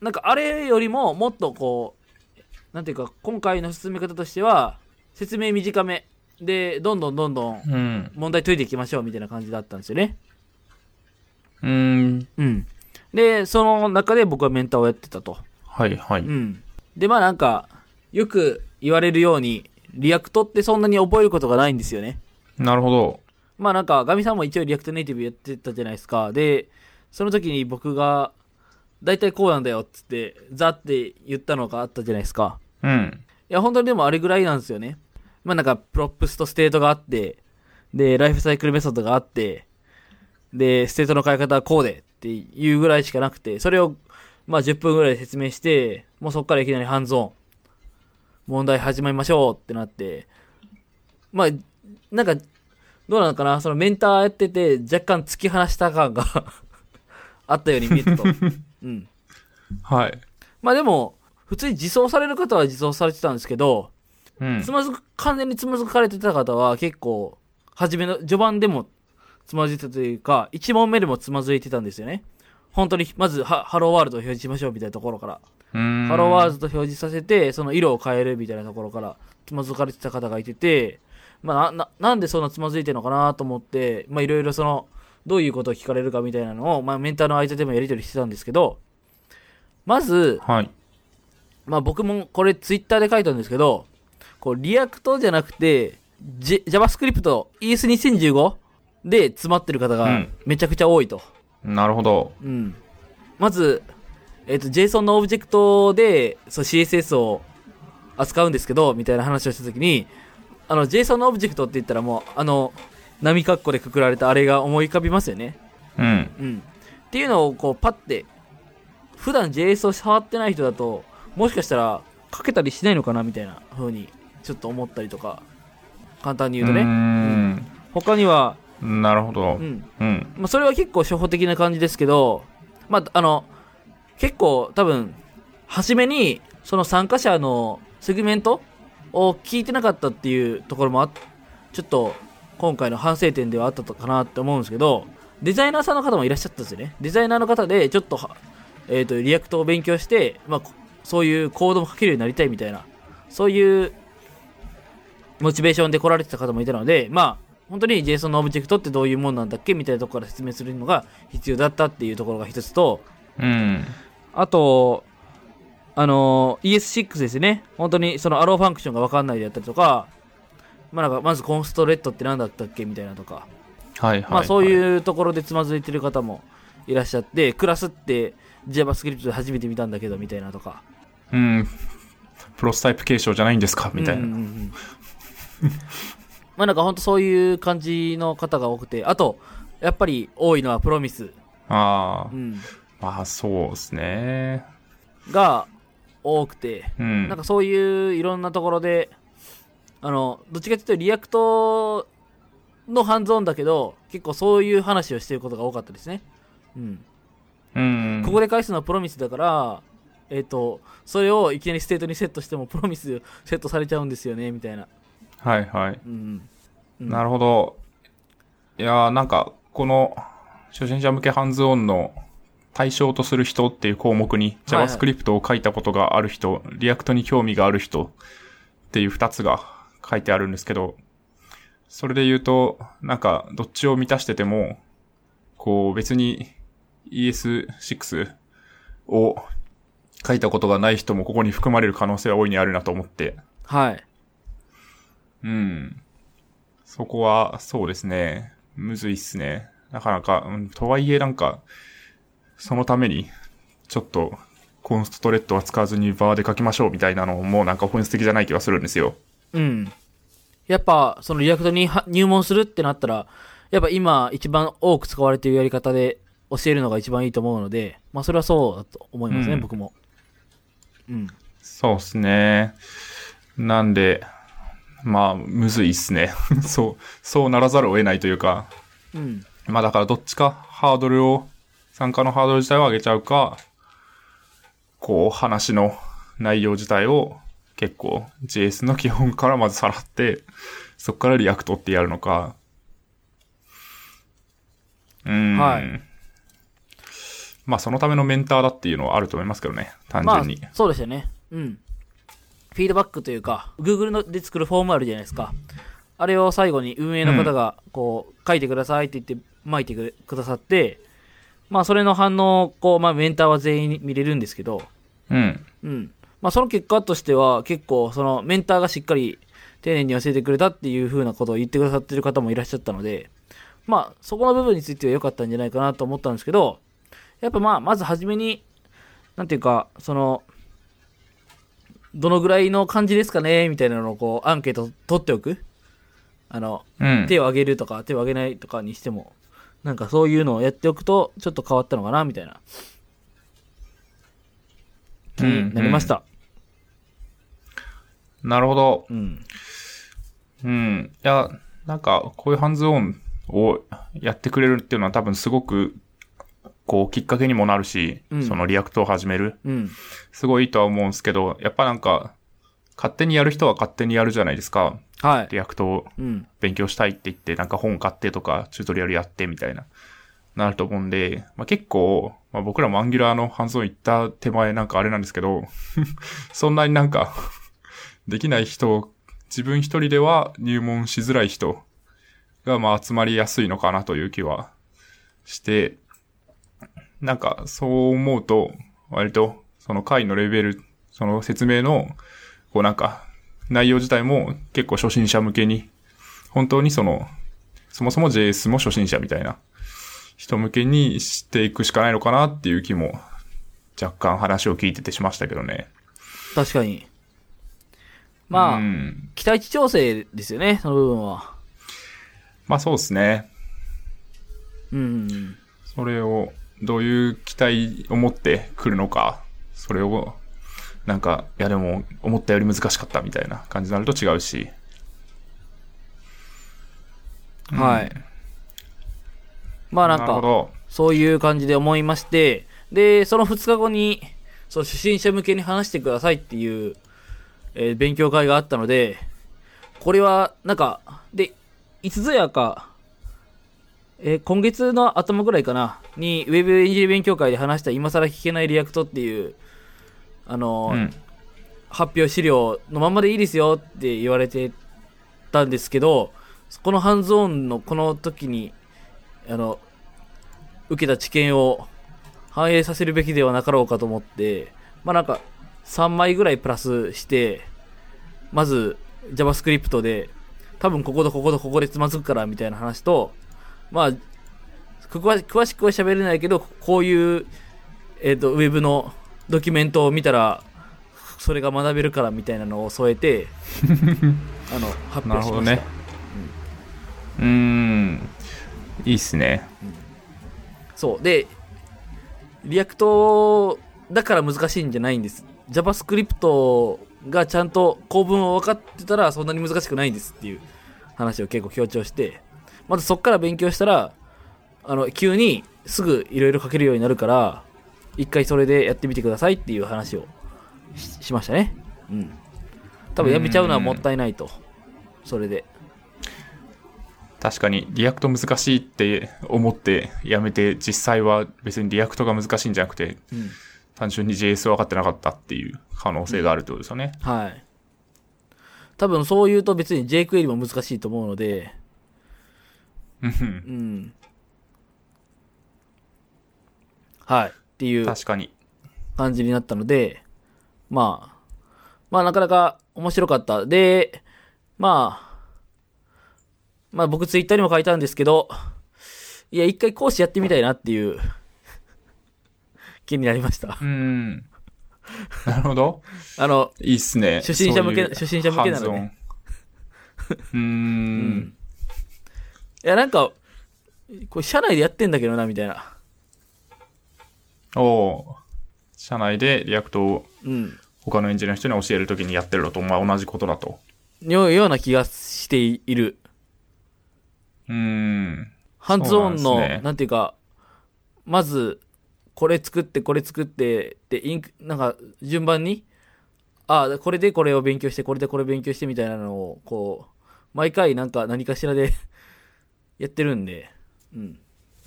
なんかあれよりももっとこう、なんていうか、今回の進め方としては、説明短めで、どんどんどんどんうん。問題解いていきましょうみたいな感じだったんですよね。うん。うん。で、その中で僕はメンターをやってたと。はい、はい。うん。で、まあなんか、よく言われるように、 React ってそんなに覚えることがないんですよね。なるほど。まあなんか、ガミさんも一応 React Native やってたじゃないですか。で、その時に僕が、大体こうなんだよっつって、ザって言ったのがあったじゃないですか。うん。いや、本当にでもあれぐらいなんですよね。まあなんか、 props と state があって、で、ライフサイクルメソッドがあって、で、 state の変え方はこうでっていうぐらいしかなくて、それを、まあ10分ぐらいで説明して、もうそっからいきなりハンズオン。問題始まりましょうってなって、まあ、なんか、どうなのかな？そのメンターやってて、若干突き放した感が あったように見えたと。うん。はい。まあでも、普通に自走される方は自走されてたんですけど、うんつ。まずく、完全につまずかれてた方は結構、初めの、序盤でもつまずいてたというか、1問目でもつまずいてたんですよね。本当に、まず、はハローワールドを表示しましょうみたいなところから、うん。ハローワールドと表示させて、その色を変えるみたいなところから、つまずかれてた方がいてて、まあ、な、ななんでそんなつまずいてるのかなと思って、まあ、いろいろその、どういうことを聞かれるかみたいなのを、まあ、メンターの間でもやり取りしてたんですけど、まず、はい。まあ僕もこれツイッターで書いたんですけど、こう React じゃなくて、J、JavaScript ES2015 で詰まってる方がうんめちゃくちゃ多いと。なるほど。うん。まず、えっ、と、JSON のオブジェクトで、そう CSS を扱うんですけど、みたいな話をしたときに、あの、JSON のオブジェクトって言ったらもう、あの、波括弧でくくられたあれが思い浮かびますよね。うん。うん。っていうのをこうパッて、普段 JS を触ってない人だと、もしかしたら書けたりしないのかなみたいな風にちょっと思ったりとか、簡単に言うとうね。ん。他には、なるほどう。ん。うん。まあ、それは結構初歩的な感じですけど、まあ、あの、結構多分、初めに、その参加者のセグメントを聞いてなかったっていうところもあちょっと今回の反省点ではあったかなって思うんですけど、デザイナーさんの方もいらっしゃったんですよね。デザイナーの方で、ちょっとは、えっ、と、 React を勉強して、まあ、こそういうコードも書けるようになりたいみたいな、そういうモチベーションで来られてた方もいたので、まあ、本当に JSON のオブジェクトってどういうもんなんだっけみたいなところから説明するのが必要だったっていうところが一つと、うん。あと、あの、ES6 ですね。本当にその arrow function がわかんないであったりとか、まあなんか、まず const let って何だったっけみたいなとか、はいはい。まあそうう。いうところでつまずいてる方もいらっしゃって、クラスって JavaScript で初めて見たんだけどみたいなとか。うん。プロスタイプ継承じゃないんですかみたいな。うんうんうん まあなんか本当そういう感じの方が多くて、あと、やっぱり多いのはプロミス、ああう。ん、まあそうですね。が多くて、うん。なんかそういういろんなところで、あの、どっちかというと React のハンズオンだけど、結構そういう話をしてることが多かったですね。うん。うん。ここで返すのは Promise だから、えっ、と、それをいきなり state にセットしても Promise セットされちゃうんですよね、みたいな。はいはい。うん。うんなるほど。いやーなんか、この、初心者向けハンズオンの対象とする人っていう項目にはいはい JavaScript を書いたことがある人、 React に興味がある人っていう二つが書いてあるんですけど、それで言うと、なんか、どっちを満たしてても、こう別に ES6 を書いたことがない人もここに含まれる可能性は大いにあるなと思って、はい。うん。そこは、そうですね。むずいっすね。なかなか、うん、とはいえなんか、そのために、ちょっと、const let は使わずに var で書きましょうみたいなのもなんか本質的じゃない気がするんですよ。うん。やっぱ、その React には入門するってなったら、やっぱ今一番多く使われているやり方で教えるのが一番いいと思うので、まあそれはそうだと思いますね、うん僕も。うん。そうっすね。なんで、まあ、むずいっすね。そう、そうならざるを得ないというか、うん。まあだからどっちかハードルを、参加のハードル自体を上げちゃうか、こう話の内容自体を結構 JS の基本からまずさらって、そこから React ってやるのか。うーん。はい。まあそのためのメンターだっていうのはあると思いますけどね、単まあ純に。、そうですよね。うん。フィードバックというか、Google ので作るフォームあるじゃないですか。あれを最後に運営の方が、こう、書いてくださいって言って、撒いてくれくださって、まあ、それの反応を、こう、まあ、メンターは全員見れるんですけど、うん。うん。まあ、その結果としては、結構、その、メンターがしっかり、丁寧に教えてくれたっていう風なことを言ってくださってる方もいらっしゃったので、まあ、そこの部分については良かったんじゃないかなと思ったんですけど、やっぱまあ、まずはじめに、なんていうか、その、どのぐらいの感じですかね？みたいなのをこう、アンケート取っておく？あの、うん。手を挙げるとか、手を挙げないとかにしても、なんかそういうのをやっておくと、ちょっと変わったのかな？みたいな、気になりました。なるほど。うん。うん。いや、なんか、こういうハンズオンをやってくれるっていうのは多分すごく、こう、きっかけにもなるし、うんその React を始める。うん。すごいいいとは思うんですけど、やっぱなんか、勝手にやる人は勝手にやるじゃないですか。はい。 React をうん。勉強したいって言って、なんか本買ってとか、チュートリアルやってみたいな、なると思うんで、まあ、結構、まあ、僕らもアンギュラーのハンズオン行った手前なんかあれなんですけど、そんなになんか、できない人、自分一人では入門しづらい人がまあ集まりやすいのかなという気はして、なんかそう思うと、割とその回のレベル、その説明の、こうなんか、内容自体も結構初心者向けに、本当にその、そもそも JS も初心者みたいな人向けにしていくしかないのかなっていう気も、若干話を聞いててしましたけどね。確かに。まあ、うん。期待値調整ですよね、その部分は。まあそうですね。うん。それを、どういう期待を持ってくるのか、それを、なんか、いやでも、思ったより難しかったみたいな感じになると違うし。はい。まあなんか。そういう感じで思いまして、で、その2日後に、そう、初心者向けに話してくださいっていう、えー勉強会があったので、これは、なんか、で、いつぞやか、えー今月の頭ぐらいかな、に、ウェブエンジニア勉強会で話した今更聞けない React っていう、あのーうん。発表資料のまんまでいいですよって言われてたんですけど、このハンズオンのこの時に、あの、受けた知見を反映させるべきではなかろうかと思って、まあなんか、3枚ぐらいプラスして、まず JavaScript で、多分こことこことここでつまずくからみたいな話と、まあ、詳しくは喋れないけど、こういう、えっ、と、ウェブのドキュメントを見たら、それが学べるからみたいなのを添えて、あの、発表しました。なるほどねうーん。いいっすね。そう。で、 React だから難しいんじゃないんです。JavaScript がちゃんと構文を分かってたらそんなに難しくないんですっていう話を結構強調して、まずそっから勉強したら、あの、急にすぐいろいろ書けるようになるから、一回それでやってみてくださいっていう話をししましたね。うん。多分やめちゃうのはもったいないと。それで。確かに、 React 難しいって思ってやめて、実際は別に React が難しいんじゃなくて、うん。単純に JS 分かってなかったっていう可能性があるってことですよね。はい。多分そう言うと別に jQuery も難しいと思うので、うんうん。はい。っていう確かに。感じになったので、まあ、まあなかなか面白かった。で、まあ、まあ僕ツイッターにも書いたんですけど、いや、一回講師やってみたいなっていう気になりました。うん。なるほど。あの、いいっすね。初心者向けそういう初心者向けなのねハンズオン。うーん。いや、なんか、これ社内でやってんだけどな、みたいな。おう社内で React をうん。他のエンジニアの人に教えるときにやってるのと、まあ同じことだと。よような気がしている。うーん。ハンズオンの、そうなんですねなんていうか、まず、これ作って、これ作って、で、インク、なんか、順番に、ああ、これでこれを勉強して、これでこれ勉強してみたいなのを、こう、毎回なんか何かしらでやってるんで、うん。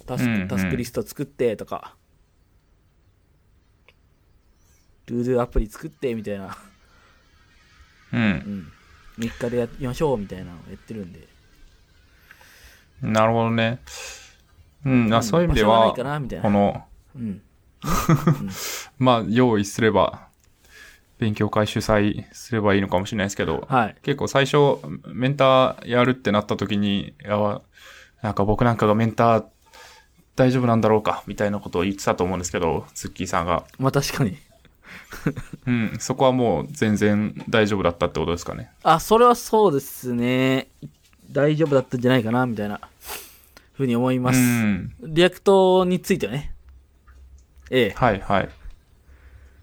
タスク、うんうんタスクリスト作って、とか、トゥードゥアプリ作って、みたいな、うん。うん。3日でやりましょう、みたいなのをやってるんで。なるほどね。うん、あそういう意味では。この、うん。まあ、用意すれば、勉強会主催すればいいのかもしれないですけど、はい。結構最初、メンターやるってなった時に、いや、なんか僕なんかがメンター大丈夫なんだろうか、みたいなことを言ってたと思うんですけど、ツッキーさんが。まあ確かに。うん、そこはもう全然大丈夫だったってことですかね。あ、それはそうですね。大丈夫だったんじゃないかな、みたいな、ふうに思いまうす。ん。 React についてはね。ええ。はいはい。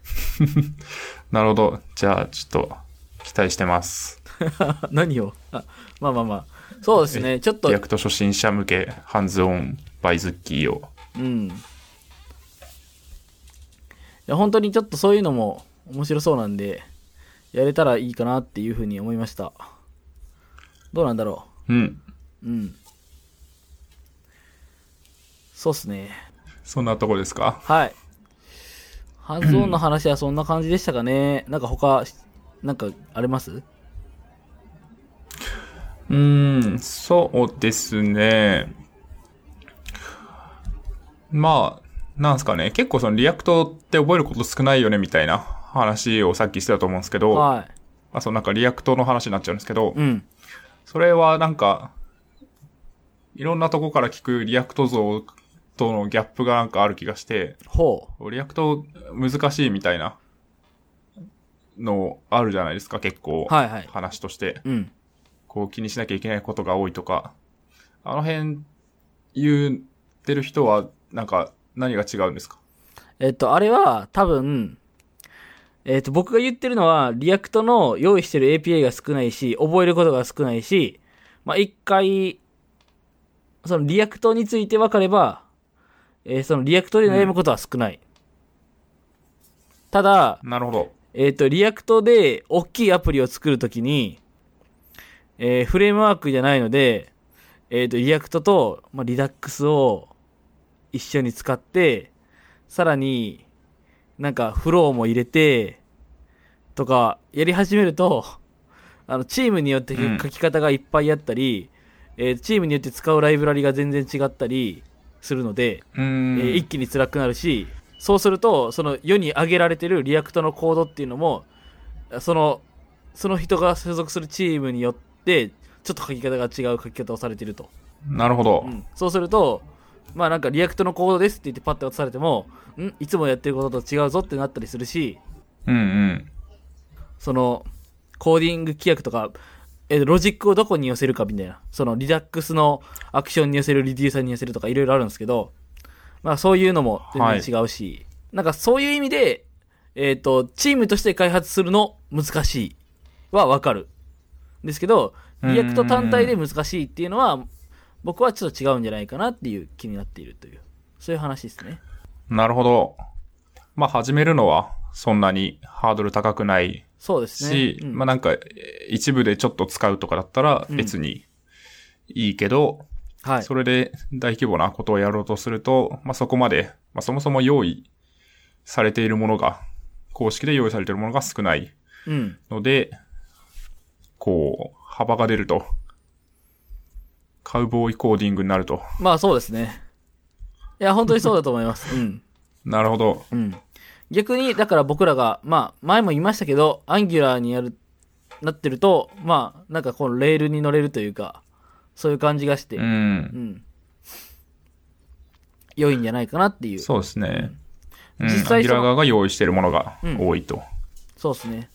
なるほど。じゃあ、ちょっと、期待してます。何を？あまあまあまあ。そうですね。ちょっとリア、クト初心者向け、ハンズオン、 by ズッキーを。うん。いや、本当にちょっとそういうのも面白そうなんで、やれたらいいかなっていうふうに思いました。どうなんだろうん。う。うん。そうっすね。そんなとこですか？はい。ハンズオンの話はそんな感じでしたかね。なんか他、なんかあります？うーん、そうですね。まあ、なんすかね。結構その React って覚えること少ないよねみたいな話をさっきしてたと思うんですけど、はい。あ、そうなんか React の話になっちゃうんですけど、うん。それはなんか、いろんなとこから聞く React 像とのギャップがなんかある気がして、ほ React 難しいみたいなのあるじゃないですか、結構。はいはい話として。う。うん。こう気にしなきゃいけないことが多いとか、あの辺言ってる人は、なんか何が違うんですか？えっと、あれは多分、えっと、僕が言ってるのは、 React の用意してる API が少ないし、覚えることが少ないし、まあ、一回、その React について分かれば、えーその React で悩むことは少ない。ただ、なるほど。えっ、と、 React で大きいアプリを作るときに、えーフレームワークじゃないので、えっ、と、 React と、まあ、 Redux を一緒に使って、さらに、なんか、 Flow も入れて、とか、やり始めると、あの、チームによってうん書き方がいっぱいあったり、えーチームによって使うライブラリが全然違ったりするので、うーん。えー一気に辛くなるし、そうすると、その世に上げられてる React のコードっていうのも、その、その人が所属するチームによって、ちょっと書き方が違う書き方をされてると。なるほどう。ん、そうすると、まあなんか React のコードですって言ってパッて渡されても、ん？いつもやってることと違うぞってなったりするし、うんうん。その、コーディング規約とか、えーロジックをどこに寄せるかみたいな、その Redux のアクションに寄せる、 reducer に寄せるとかいろいろあるんですけど、まあそういうのも全然違うし、なんかそういう意味で、えっ、と、チームとして開発するの難しいはわかる。ですけど、 React 単体で難しいっていうのは、僕はちょっと違うんじゃないかなっていう気になっているという、そういう話ですね。なるほど。まあ、始めるのはそんなにハードル高くないそうですね。し、うんまあなんか、えー一部でちょっと使うとかだったら別にいいけど、はい。それで大規模なことをやろうとすると、まあそこまで、まあそもそも用意されているものが、公式で用意されているものが少ないうん。こう、幅が出ると、カウボーイコーディングになると。まあそうですね。いや、本当にそうだと思います。うん。なるほど。うん。逆に、だから僕らが、まあ、前も言いましたけど、アンギュラーにやる、なってると、まあ、なんかこのレールに乗れるというか、そういう感じがして、う。うんん。良いんじゃないかなっていう。そうですね。うん、実際 Angular 側が用意しているものが多いと。そうですね。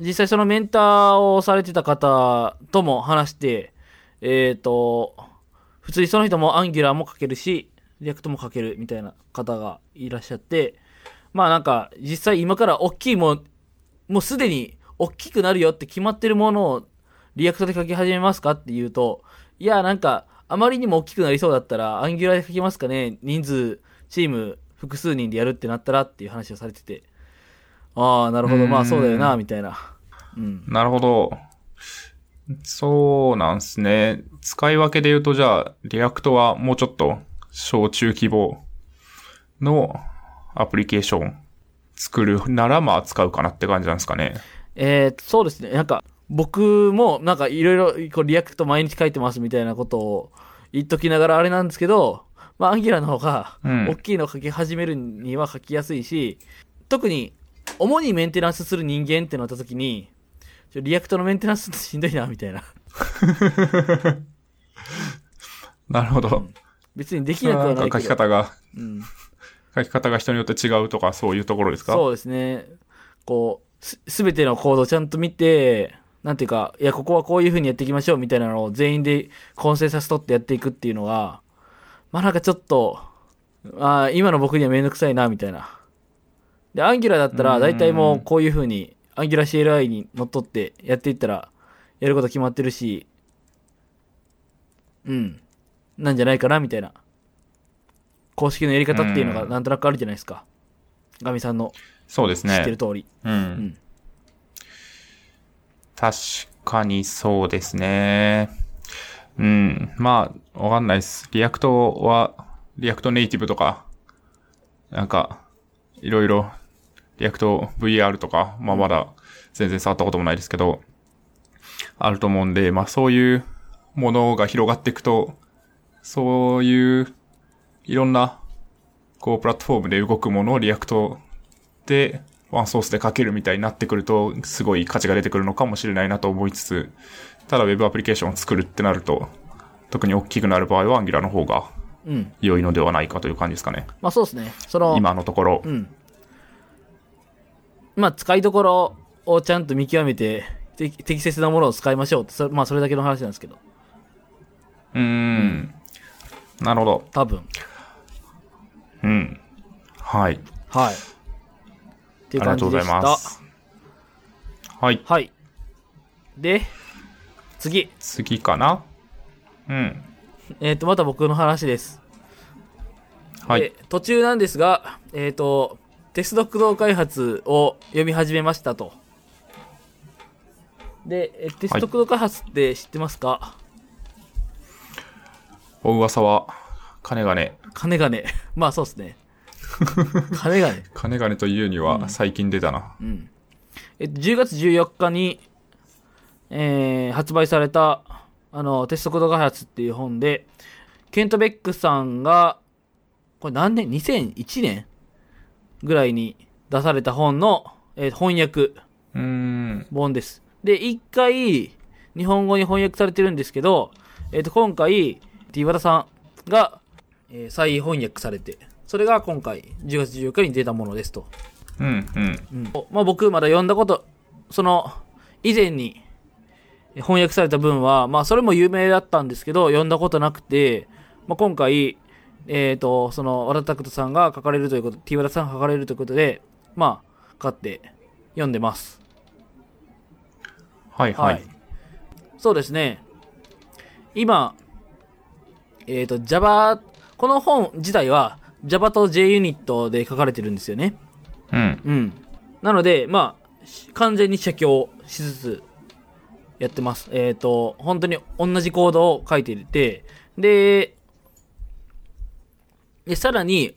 実際そのメンターをされてた方とも話して、えっ、と、普通にその人も Angular も書けるし、 React も書けるみたいな方がいらっしゃって、まあなんか、実際今から大きいもん、もうすでに大きくなるよって決まってるものを React で書き始めますかっていうと、いや、なんか、あまりにも大きくなりそうだったら、 Angular で書きますかね。人数、チーム、複数人でやるってなったらっていう話をされてて、ああ、なるほど、まあそうだよな、みたいな。うん。なるほど。そうなんですね。使い分けで言うと、じゃあ、 React はもうちょっと小中規模のアプリケーション作るなら、まあ使うかなって感じなんですかね。えー、そうですね。なんか、僕も、なんか、いろいろ、こう、 React 毎日書いてますみたいなことを言っときながらあれなんですけど、まあ、 Angular の方が、うん大きいのを書き始めるには書きやすいし、特に、主にメンテナンスする人間ってなった時に、ちょ React のメンテナンスってしんどいな、みたいな。なるほど。別にできなくはないけど。き方が、うん。書き方が人によって違うとか、そういうところですか？そうですね。こう、す、すべてのコードをちゃんと見て、なんていうか、いや、ここはこういう風にやっていきましょうみたいなのを全員でコンセンサス取ってやっていくっていうのが、まあなんかちょっと、あー今の僕にはめんどくさいな、みたいな。で、アンギュラだったら、うん大体もうこういう風に、アンギュラ CLI にのっとってやっていったら、やること決まってるし、うん。なんじゃないかな、みたいな。公式のやり方っていうのがうんなんとなくあるじゃないですか。ガミさんのそうです知ってるね。通り。うん。ん確かにそうですね。うん。まあ、わかんないです。 React は、 React Native とか、なんか、いろいろ、 React VR とか、まあまだ全然触ったこともないですけど、あると思うんで、まあそういうものが広がっていくと、そういう、いろんな、こう、プラットフォームで動くものを React で、ワンソースで書けるみたいになってくると、すごい価値が出てくるのかもしれないなと思いつつ、ただ Web アプリケーションを作るってなると、特に大きくなる場合は Angular の方がうん。良いのではないかという感じですかね。まあそうですね。その、今のところう。ん。まあ使いどころをちゃんと見極めて、て適切なものを使いましょうって、それまあそれだけの話なんですけど、うーん。なるほど。多分。うん。はい。はい。っていうありがとうござい感じでした。ます。はい。はい。で、次。次かな？うん。えっ、と、また僕の話です。はいで。途中なんですが、えっ、と、テスト駆動開発を読み始めましたと。で、えテスト駆動開発って知ってますか、お噂は、金がね、金がね。まあそうですね。金がね。金がねというには最近出たな。うん。えっと、10月14日に、えー、発売された、あの、テストコード開発っていう本で、ケント・ベックさんが、これ何年 ?2001 年？ぐらいに出された本の、えー翻訳。本です。で、一回、日本語に翻訳されてるんですけど、えっ、と、今回、岩田さんが、えー再翻訳されて、それが今回、10月14日に出たものですと。うん、うん。うんまあ僕まだ読んだこと、その、以前に翻訳された分は、まあそれも有名だったんですけど、読んだことなくて、まあ今回、えっ、と、その、和田拓人さんが書かれるということ、T 和田さんが書かれるということで、まあ、買って読んでます。はいはい。そうですね。今、えっ、と、Java、この本自体は Java と JUnit で書かれてるんですよね。うん。うん。なので、まあ、し完全に写経しつつやってます。えっ、と、本当に同じコードを書いていて、で、で、さらに、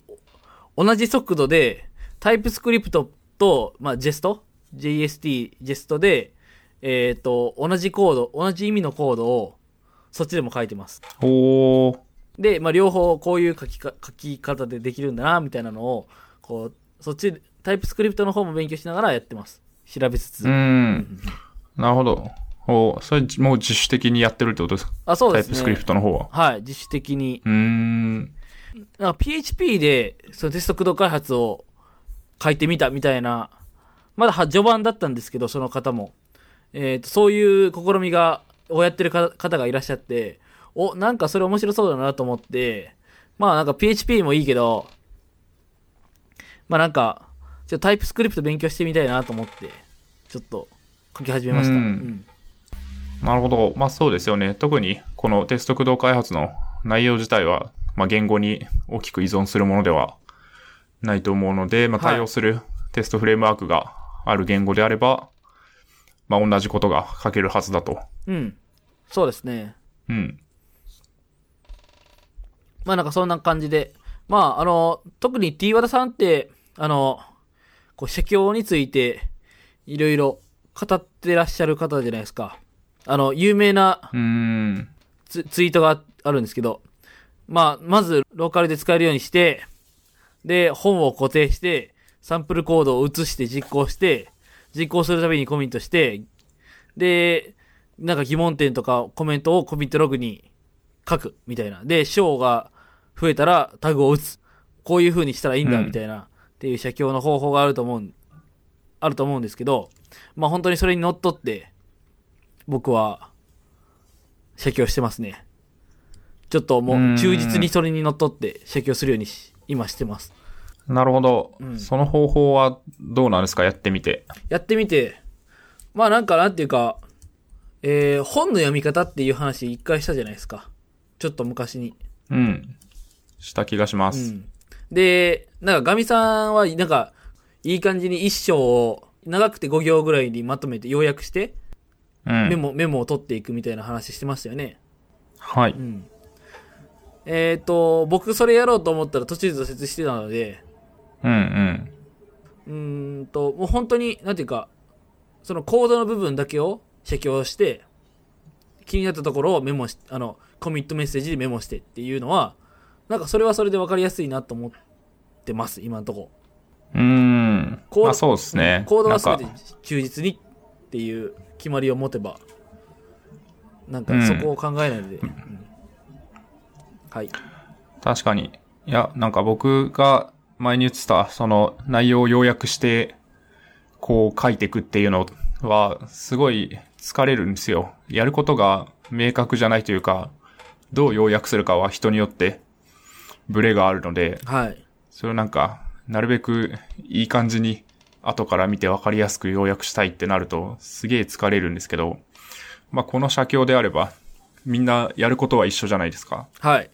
同じ速度で、タイプスクリプトと、まあ、ジェスト ?JST、ジェストで、えっ、と、同じコード、同じ意味のコードを、そっちでも書いてます。おー。で、まあ、両方こういう書きか書き方でできるんだな、みたいなのを、こう、そっちで、タイプスクリプトの方も勉強しながらやってます。調べつつ。うーん。なるほど。おそれもう自主的にやってるってことですか？あ、そうですね。タイプスクリプトの方は。はい、自主的に。うーん。なんか PHP で、そのテスト駆動開発を書いてみたみたいな、まだは序盤だったんですけど、その方も。えっ、と、そういう試みが、をやってるか方がいらっしゃって、お、なんかそれ面白そうだなと思って、まあなんか PHP もいいけど、まあなんか、ちょっとタイプスクリプト勉強してみたいなと思って、ちょっと書き始めました。ううんん。なるほど。まあそうですよね。特にこのテスト駆動開発の内容自体は、まあ言語に大きく依存するものではないと思うので、まあはい対応するテストフレームワークがある言語であれば、まあ同じことが書けるはずだと。うん。そうですね。うん。まあなんかそんな感じで。まああの、特に T 和田さんって、あの、こう、写経について、いろいろ語ってらっしゃる方じゃないですか。あの、有名な。ツツイートがあるんですけど、まあ、まず、ローカルで使えるようにして、で、本を固定して、サンプルコードを移して実行して、実行するたびにコミットして、で、なんか疑問点とかコメントをコミットログに書くみたいな。で、章が増えたらタグを打つ。こういう風にしたらいいんだ、うんみたいな、っていう写経の方法があると思う、あると思うんですけど、まあ本当にそれにのっとって、僕は、写経してますね。ちょっともう忠実にそれにのっとって写経するようにし今してます。なるほど、うんその方法はどうなんですか？やってみて。やってみて、まあなんかなんていうか、えー、本の読み方っていう話一回したじゃないですか。ちょっと昔に。うん。した気がします。うん。で、なんかガミさんはなんか、いい感じに一章を長くて5行ぐらいにまとめて要約して、うん。メモ、メモを取っていくみたいな話してましたよね。はい。うん。えっ、と、僕それやろうと思ったら途中で挫折してたので、うんうん。うーんと、もう本当に、なんていうか、そのコードの部分だけを写経して、気になったところをメモし、あの、コミットメッセージでメモしてっていうのは、なんかそれはそれで分かりやすいなと思ってます、今のとこうーん。コードまあそうですね。コードは全て忠実にっていう決まりを持てば、なんかうんそこを考えないで、うんはい。確かに。いや、なんか僕が前に言ってた、その内容を要約して、こう書いていくっていうのは、すごい疲れるんですよ。やることが明確じゃないというか、どう要約するかは人によって、ブレがあるので、はい。それをなんか、なるべくいい感じに後から見て分かりやすく要約したいってなると、すげえ疲れるんですけど、まあこの写経であれば、みんなやることは一緒じゃないですか。はい。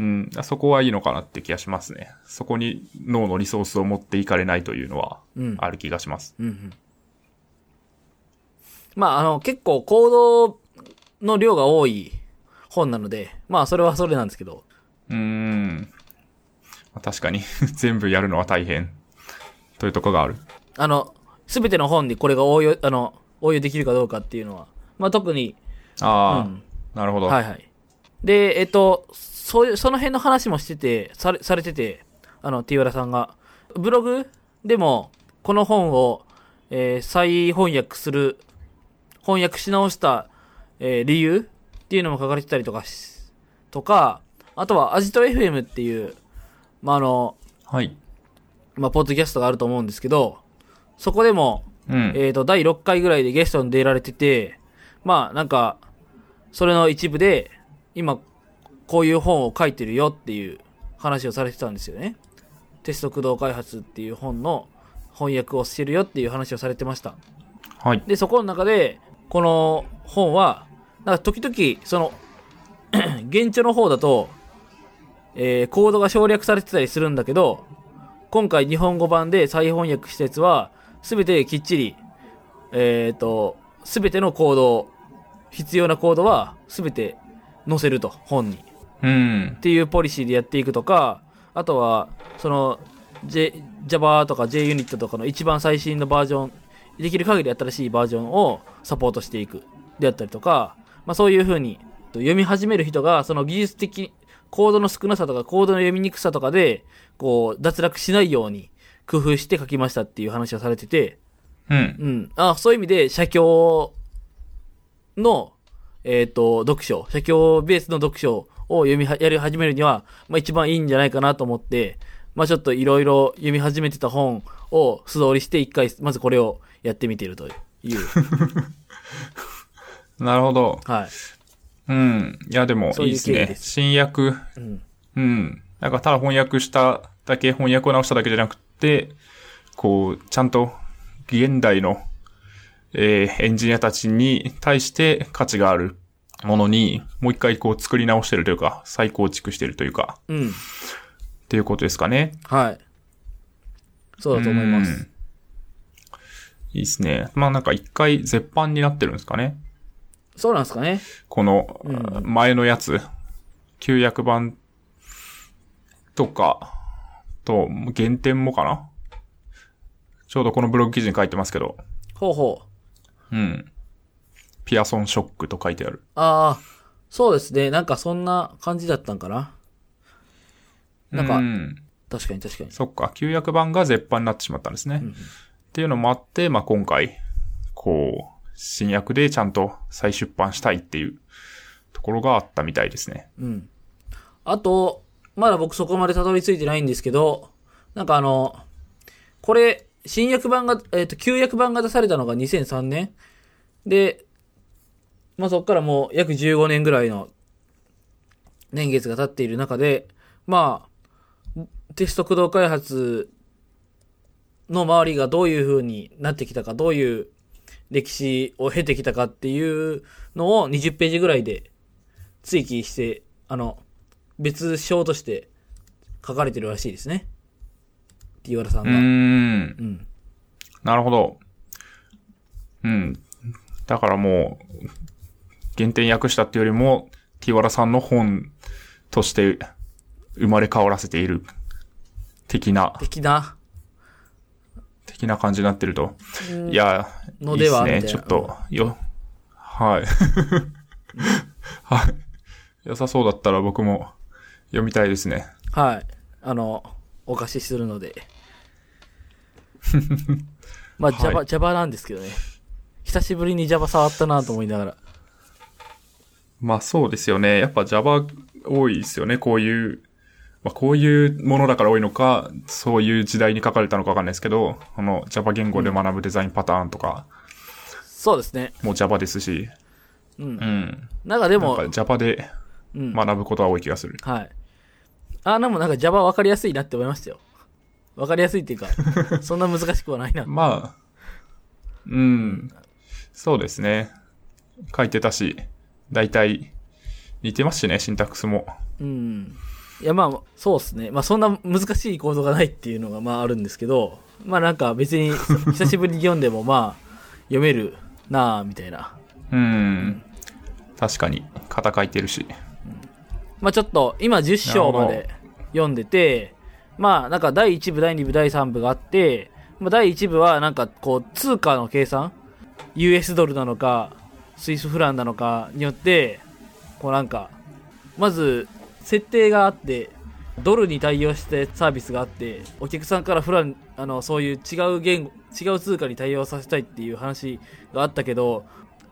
うん、そこはいいのかなって気がしますね。そこに脳のリソースを持っていかれないというのはうん。ある気がします。うんうん。まあ、あの、結構行動の量が多い本なので、まあ、それはそれなんですけど、うーん。まあ確かに 全部やるのは大変というところがある。あの、すべての本にこれが応用、あの、応用できるかどうかっていうのは、まあ、特に、ああ、うんなるほど。はいはい。で、えっと、そういう、その辺の話もしてて、され、されてて、あの、ティワラさんが。ブログでも、この本を、えー再翻訳する、翻訳し直した、えー理由っていうのも書かれてたりとかし、とか、あとは、アジト FM っていう、まあ、あの、はい。まあ、ポッドキャストがあると思うんですけど、そこでも、うん。えっ、と、第6回ぐらいでゲストに出られてて、まあ、なんか、それの一部で、今、こういう本を書いてるよっていう話をされてたんですよね。テスト駆動開発っていう本の翻訳をしてるよっていう話をされてました。はい。で、そこの中で、この本は、なんか時々、その、原著の方だと、えーコードが省略されてたりするんだけど、今回日本語版で再翻訳したやつは、すべてきっちり、えっ、と、すべてのコード、必要なコードは、すべて載せると、本に。うんっ。ていうポリシーでやっていくとか、あとは、その、J、Java とか JUnit とかの一番最新のバージョン、できる限り新しいバージョンをサポートしていく。であったりとか、まあそういう風に、読み始める人が、その技術的、コードの少なさとか、コードの読みにくさとかで、こう、脱落しないように工夫して書きましたっていう話をされてて、うん。うん。あ、そういう意味で、写経の、えっ、と、読書、写経ベースの読書を読みは、やり始めるには、まあ一番いいんじゃないかなと思って、まあちょっといろいろ読み始めてた本を素通りして一回、まずこれをやってみているという。なるほど。はい。うん。いや、でもいういいですね。新訳。うん。うん。なんかただ翻訳しただけ、翻訳を直しただけじゃなくて、こう、ちゃんと現代の、えーエンジニアたちに対して価値があるものに、もう一回こう作り直してるというか、再構築してるというか、うん。っていうことですかね。はい。そうだと思います。うんいいですね。まあなんか一回絶版になってるんですかね。そうなんですかね。このうん前のやつ、旧約版とか、と、原点もかなちょうどこのブログ記事に書いてますけど、ほうほう。うん。ピアソンショックと書いてある。ああ、そうですね。なんかそんな感じだったんかな。なんかうん、確かに確かに。そっか、旧約版が絶版になってしまったんですね。っていうのもあって、まあ今回、こう、新訳でちゃんと再出版したいっていうところがあったみたいですね。うん。あと、まだ僕そこまでたどり着いてないんですけど、なんかあの、これ、新訳版が、えっ、と、旧訳版が出されたのが2003年で、まあそこからもう約15年ぐらいの年月が経っている中で、まあ、テスト駆動開発の周りがどういう風になってきたか、どういう歴史を経てきたかっていうのを20ページぐらいで追記して、あの、別章として書かれてるらしいですね。T ワラさんが。うーん。うん。なるほど。うん。だからもう、原点訳したっていうよりも、ティワラさんの本として生まれ変わらせている、的な、的な？的な感じになってると。いや、のではいいっすね。ちょっと、よ、はい。はい。良さそうだったら僕も読みたいですね。はい。あの、お貸しするので。まあ、はい Java、Java なんですけどね。久しぶりに Java 触ったなと思いながら。まあそうですよね。やっぱ Java 多いですよね。こういう、まあこういうものだから多いのか、そういう時代に書かれたのかわかんないですけど、この Java 言語で学ぶデザインパターンとか、そうですね。もう Java ですし、うんう。ん。なんかでも Java でうん。学ぶことは多い気がする。はい。あ、でもなんか Java 分かりやすいなって思いましたよ。分かりやすいっていうか、そんな難しくはないな。まあ、うん。そうですね。書いてたし、だいたい似てますしね、シンタックスも。うん。いや、まあ、そうですね。まあ、そんな難しいコードがないっていうのが、まあ、あるんですけど、まあ、なんか別に、久しぶりに読んでも、まあ、読めるなあみたいな。うん。確かに、型書いてるし。まあ、ちょっと、今10章まで読んでて、まあ、なんか第1部、第2部、第3部があって、まあ、第1部は、なんか、こう、通貨の計算 ?US ドルなのか、スイスフランなのかによって、こうなんか、まず、設定があって、ドルに対応してサービスがあって、お客さんからフラン、あの、そういう違う言語、違う通貨に対応させたいっていう話があったけど、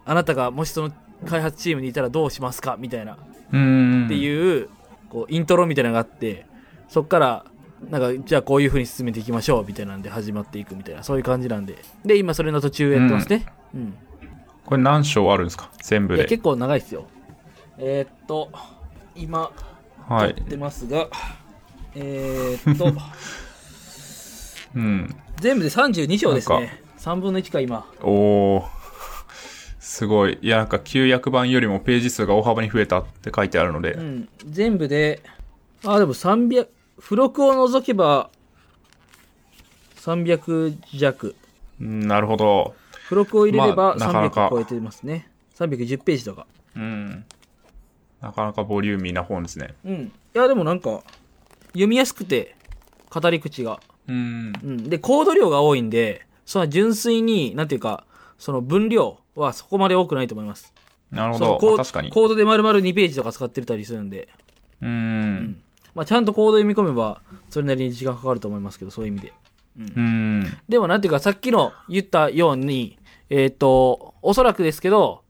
あなたがもしその開発チームにいたらどうしますか？みたいな。うん。っていう、こう、イントロみたいなのがあって、そっから、なんか、じゃあこういう風に進めていきましょう、みたいなんで始まっていくみたいな、そういう感じなんで。で、今それの途中やってますね。うん。これ何章あるんですか？全部で。結構長いっすよ。えー、っと、今、はい撮っ。てますが、えー、っと、うん。全部で32章ですね。3分の1か、今。おー。すごい。いや、なんか旧約版よりもページ数が大幅に増えたって書いてあるので。うん。全部で、あ、でも300、付録を除けば、300弱。うんなるほど。付録を入れればまあなかなか300超えてますね。310ページとか。うん。なかなかボリューミーな本ですね。うん。いや、でもなんか、読みやすくて、語り口が。うん。うん。で、コード量が多いんで、その純粋に、なんていうか、その分量はそこまで多くないと思います。なるほど。コ確かに。コードで丸々2ページとか使ってたりするんで、うん。まあ、ちゃんとコード読み込めば、それなりに時間かかると思いますけど、そういう意味で。うん。でもなんていうか、さっきの言ったように、えっ、と、おそらくですけど、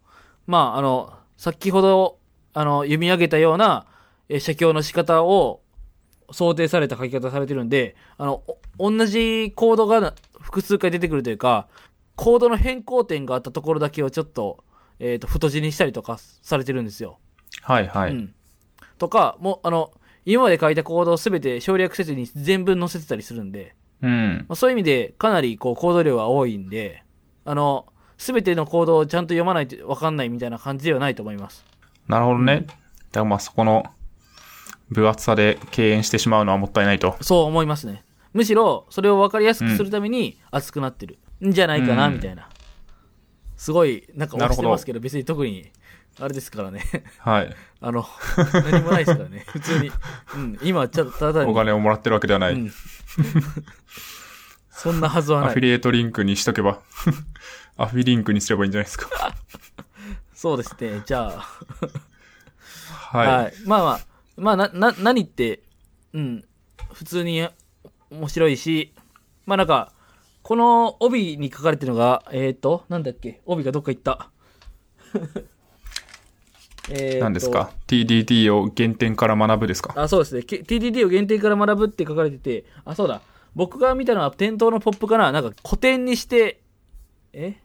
まあ、あの、先ほど、あの、読み上げたような、えー写経の仕方を想定された書き方されてるんで、あの、お同じコードが複数回出てくるというか、コードの変更点があったところだけをちょっと、えっ、と、太字にしたりとかされてるんですよ。はいはい。うん。とか、もう、あの、今まで書いたコードをすべて省略せずに全文載せてたりするんで、うん。まあ、そういう意味でかなりこうコード量が多いんで、あの、すべてのコードをちゃんと読まないとわかんないみたいな感じではないと思います。なるほどね。だからまあそこの分厚さで敬遠してしまうのはもったいないと。そう思いますね。むしろ、それを分かりやすくするために熱くなってるんじゃないかな、うんみたいな。すごい、なんか押してますけど、別に特に、あれですからね。はい。あの、何もないですからね。普通に。うん、今、ちょっとただに。お金をもらってるわけではない。うんそんなはずはない。アフィリエイトリンクにしとけば。アフィリンクにすればいいんじゃないですか。そうですね。じゃあ、はい。はい。まあまあ、まあ、な、な、何って、うん、普通に面白いし、まあなんか、この帯に書かれてるのが、えっ、ー、と、なんだっけ、帯がどっか行った。え何ですか ?TDD を原点から学ぶですか？あ、そうですね。け TDD を原点から学ぶって書かれてて、あ、そうだ。僕が見たのは店頭のポップかな？なんか古典にして、え？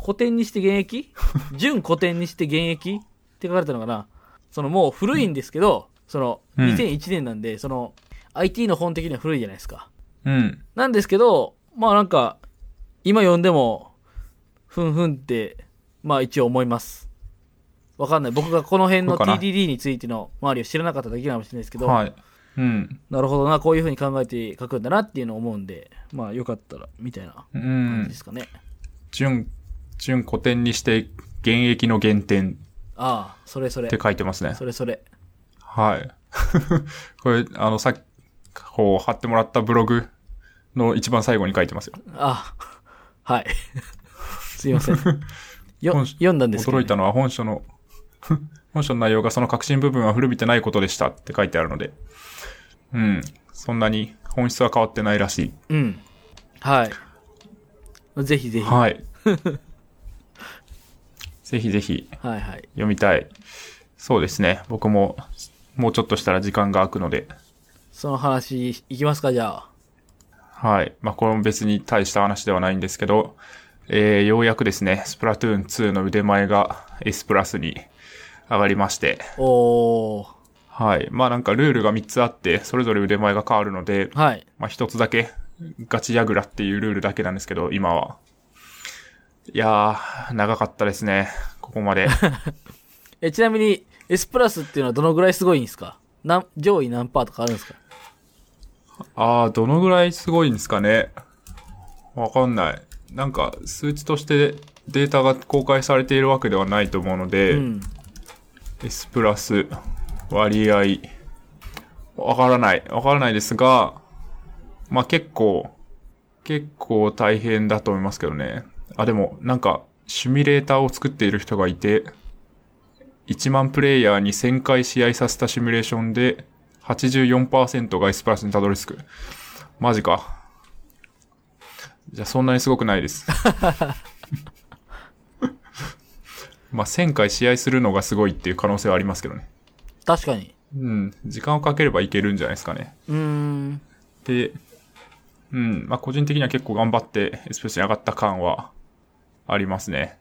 古典にして現役？純古典にして現役？って書かれたのかな？そのもう古いんですけど、そのうん2001年なんで、その IT の本的には古いじゃないですか。うん。なんですけど、まあなんか、今読んでも、ふんふんって、まあ一応思います。わかんない。僕がこの辺の TDD についての周りを知らなかっただけかもしれないですけど、はい。うん。なるほどな、こういう風に考えて書くんだなっていうのを思うんで、まあよかったら、みたいなう感じんで。すかね。純、純古典にして現役の原点ああ、それそれって。書いてますね。それそれ。はい。これ、あの、さっき、こう、貼ってもらったブログの一番最後に書いてますよ。ああ、はい。すいません。よ本読んだんですけど、驚いたのは本書の、本書の内容がその革新部分は古びてないことでしたって書いてあるので、うん。そんなに本質は変わってないらしい。うん。はい。ぜひぜひ。ははい。ぜひぜひいはい。読みたい。そうですね。僕も、もうちょっとしたら時間が空くので、その話、いきますか、じゃあ。はい。まあ、これも別に大した話ではないんですけど、えー、ようやくですね、スプラトゥーン2の腕前が S プラスに上がりまして、おー。はい。まあなんかルールが3つあって、それぞれ腕前が変わるので、はい。まあ1つだけ、ガチヤグラっていうルールだけなんですけど、今は。いやー、長かったですね。ここまで。え、ちなみに、S プラスっていうのはどのぐらいすごいんですか？なん上位何パーとかあるんですか？あー、どのぐらいすごいんですかね？わかんない。なんか、数値としてデータが公開されているわけではないと思うので、うん。S プラス割合、わからない。わからないですが、まあ結構、結構大変だと思いますけどね。あ、でも、なんか、シミュレーターを作っている人がいて、1万プレイヤーに1000回試合させたシミュレーションで、84%が S プラスにたどり着く。マジか。じゃあそんなにすごくないです。まあ1000回試合するのがすごいっていう可能性はありますけどね。確かに。うん。時間をかければいけるんじゃないですかね。うーん。で、うん。まあ個人的には結構頑張ってエスプレスに上がった感はありますね。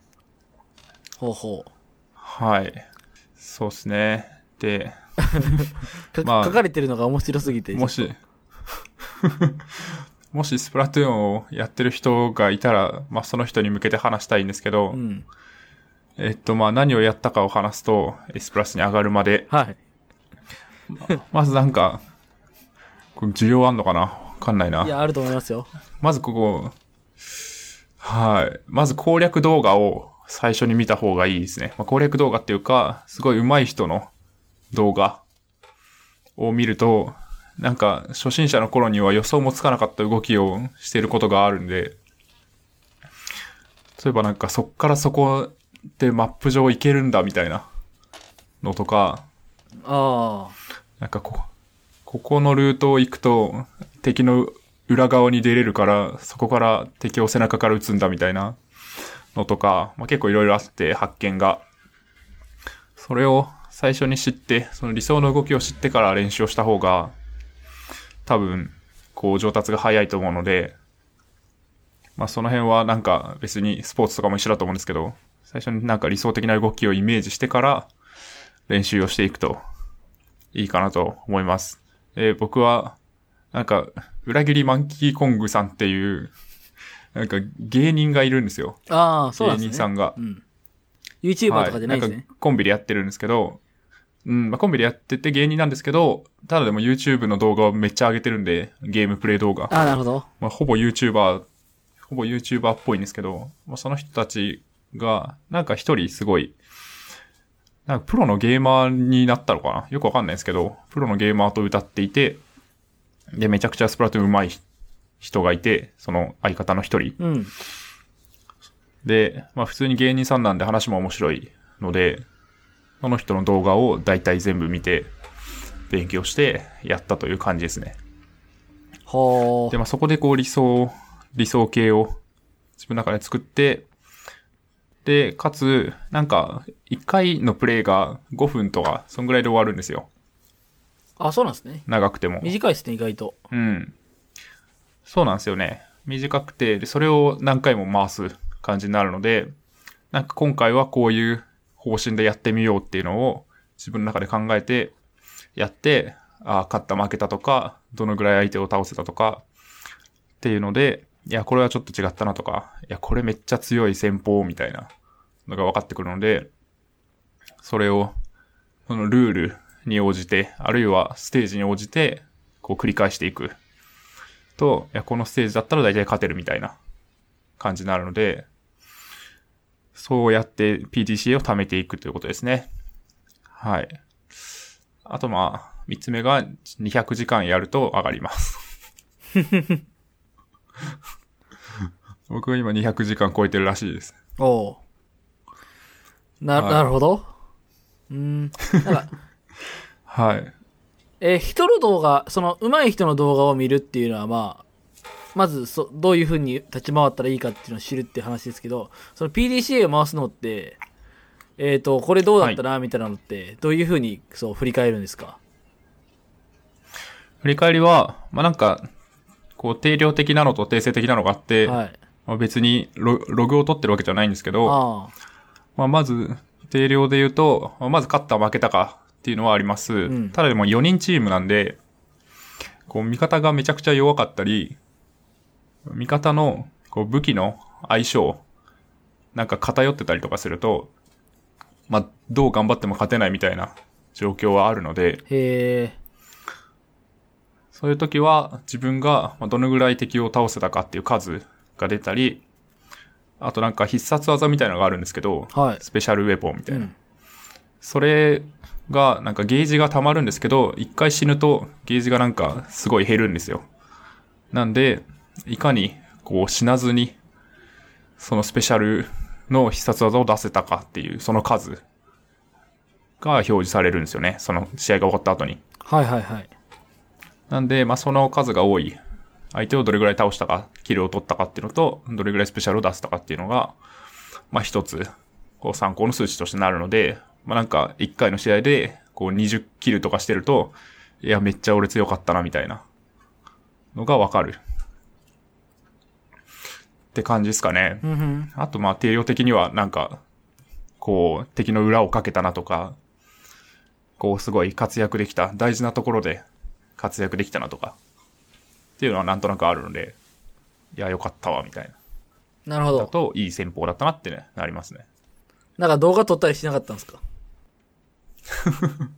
ほうほう。はい。そうですね。で、かまあ書かれてるのが面白すぎて。もし、もしスプラトゥーンをやってる人がいたら、まあその人に向けて話したいんですけど、うん。えっとまあ何をやったかを話すと、S プラスに上がるまで、はい。まずなんか、これ需要あんのかな？わかんないな。いや、あると思いますよ。まずここ、はい。まず攻略動画を最初に見た方がいいですね。まあ、攻略動画っていうか、すごい上手い人の動画を見ると、なんか初心者の頃には予想もつかなかった動きをしていることがあるんで、例えばなんかそっからそこでマップ上行けるんだみたいなのとか、あなんかこ、ここのルートを行くと、敵の裏側に出れるから、そこから敵を背中から撃つんだみたいなのとか、まあ、結構いろいろあって発見が。それを最初に知って、その理想の動きを知ってから練習をした方が、多分、こう上達が早いと思うので、まあその辺はなんか別にスポーツとかも一緒だと思うんですけど、最初になんか理想的な動きをイメージしてから練習をしていくといいかなと思います。えー僕は、なんか、裏切りマンキーコングさんっていう、なんか芸人がいるんですよ。あ。ああ、そうなん芸ですね。人さんが。うん。YouTuber とかじゃないですねはん。かコンビでやってるんですけど、うん、まあ、コンビでやってて芸人なんですけど、ただでも YouTube の動画をめっちゃ上げてるんで、ゲームプレイ動画。ああ、なるほど。まあ、ほぼ YouTuber、ほぼ YouTuber っぽいんですけど、まあ、その人たちが、なんか一人すごい、なんかプロのゲーマーになったのかな？よくわかんないですけど、プロのゲーマーと歌っていて、で、めちゃくちゃスプラトゥーン上手い人がいて、その相方の一人。うん。で、まあ普通に芸人さんなんで話も面白いので、その人の動画を大体全部見て、勉強してやったという感じですね。ほで、まあそこでこう理想、理想形を自分の中で作って、で、かつ、なんか、1回のプレイが5分とか、そんぐらいで終わるんですよ。あ、そうなんですね。長くても。短いですね、意外と。うん。そうなんですよね。短くて、で、それを何回も回す感じになるので、なんか今回はこういう方針でやってみようっていうのを自分の中で考えてやって、ああ、勝った負けたとか、どのぐらい相手を倒せたとか、っていうので、いや、これはちょっと違ったなとか、いや、これめっちゃ強い戦法みたいなのが分かってくるので、それを、そのルールに応じて、あるいはステージに応じて、こう繰り返していく。と、いや、このステージだったら大体勝てるみたいな感じになるので、そうやって PDCA を貯めていくということですね。はい。あとまあ、三つ目が200時間やると上がります。僕は今200時間超えてるらしいです。おおうな、はいなるほど。うーん。なんか、はい。えー人の動画、その、上手い人の動画を見るっていうのは、まあ、まずそ、どういう風に立ち回ったらいいかっていうのを知るって話ですけど、その PDCA を回すのって、えっ、と、これどうだったな、みたいなのって、どういう風に、そう、振り返るんですか？振り返りは、まあなんか、こう定量的なのと定性的なのがあって、はい。まあ、別にロログを取ってるわけじゃないんですけど、あまあ、まず、定量で言うと、まず勝った負けたかっていうのはあります。んただでも4人チームなんで、こう味方がめちゃくちゃ弱かったり、味方のこう武器の相性、なんか偏ってたりとかすると、まあ、どう頑張っても勝てないみたいな状況はあるので。そういう時は自分がまあどのぐらい敵を倒せたかっていう数が出たり、あとなんか必殺技みたいなのがあるんですけど、はい。スペシャルウェポンみたいな。うんそれが、なんかゲージが溜まるんですけど、一回死ぬとゲージがなんかすごい減るんですよ。なんで、いかにこう死なずに、そのスペシャルの必殺技を出せたかっていう、その数が表示されるんですよね。その試合が終わった後に。はいはいはい。なんで、まあ、その数が多い。相手をどれぐらい倒したか、キルを取ったかっていうのと、どれぐらいスペシャルを出せたかっていうのが、まあ、一つ、こう参考の数値としてなるので、まあ、なんか、一回の試合で、こう20キルとかしてると、いや、めっちゃ俺強かったな、みたいな、のがわかる。って感じですかね。あと、まあ、定量的には、なんか、こう、敵の裏をかけたなとか、こう、すごい活躍できた、大事なところで活躍できたなとか、っていうのはなんとなくあるので、いや、よかったわ、みたいなるほな。だど。と、いい戦法だったなってね、なりますね。なんか動画撮ったりしなかったんですか？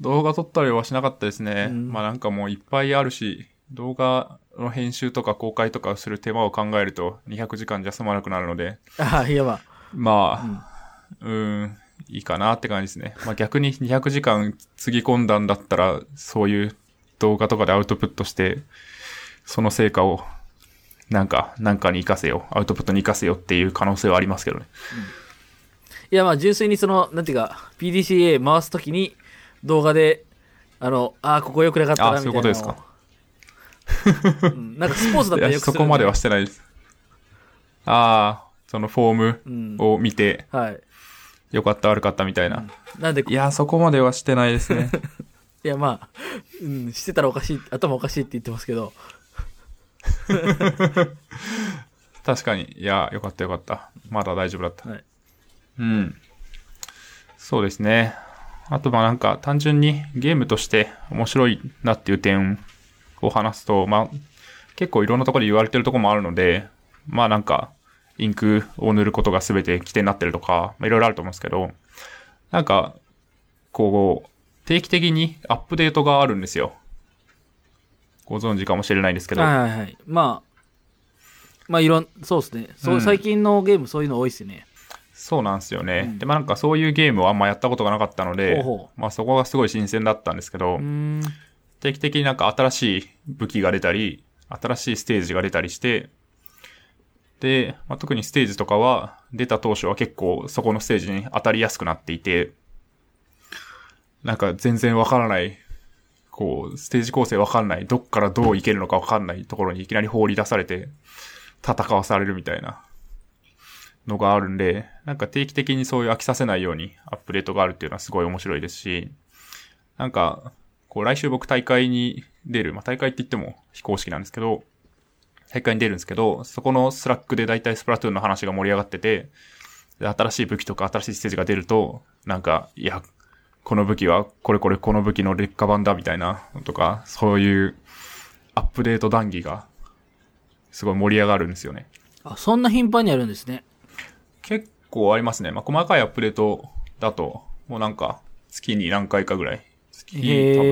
動画撮ったりはしなかったですね。うんまあなんかもういっぱいあるし、動画の編集とか公開とかをする手間を考えると200時間じゃ済まなくなるので、ああ、いやまあ。まあ、うーん、いいかなって感じですね。まあ逆に200時間つぎ込んだんだったら、そういう動画とかでアウトプットして、その成果を、なんか、なんかに活かせよ、アウトプットに活かせよっていう可能性はありますけどね。いやまあ純粋にその、なんていうか、PDCA 回すときに動画で、あの、ああ、ここ良くなかったな、あみたいなのを。そういうことですうんなんかスポーツだったら よくするそこまではしてないです。ああ、そのフォーうんムを見て、はい。良かった悪かったみたいな。なんで、いや、そこまではしてないですね。いやまあ、うん、してたらおかしい、頭おかしいって言ってますけど、確かに。いや、よかったよかった。まだ大丈夫だった。はいうん。そうですね。あと、まあなんか、単純にゲームとして面白いなっていう点を話すと、まあ、結構いろんなところで言われてるところもあるので、まあなんか、インクを塗ることが全て規定になってるとか、まあいろいろあると思うんですけど、なんか、こう、定期的にアップデートがあるんですよ。ご存知かもしれないんですけど、はいはいはい。まあ、まあいろん、そうですね。そう、うん最近のゲームそういうの多いですよね。そうなんですよね。うんで、まあなんかそういうゲームをあんまやったことがなかったので、ほうほまあそこがすごい新鮮だったんですけど。定期的になんか新しい武器が出たり、新しいステージが出たりして、で、まあ、特にステージとかは、出た当初は結構そこのステージに当たりやすくなっていて、なんか全然わからない、こう、ステージ構成わかんない、どっからどういけるのかわかんないところにいきなり放り出されて、戦わされるみたいなのがあるんで、なんか定期的にそういう飽きさせないようにアップデートがあるっていうのはすごい面白いですし、なんか、こう来週僕大会に出る、まあ大会って言っても非公式なんですけど、大会に出るんですけど、そこの Slack で大体スプラトゥーンの話が盛り上がってて、で新しい武器とか新しいステージが出ると、なんか、いや、この武器はこれこれこの武器の劣化版だみたいなのとか、そういうアップデート談義がすごい盛り上がるんですよね。あ、そんな頻繁にあるんですね。結構ありますね。まあ、細かいアップデートだと、もうなんか、月に何回かぐらい。月に多。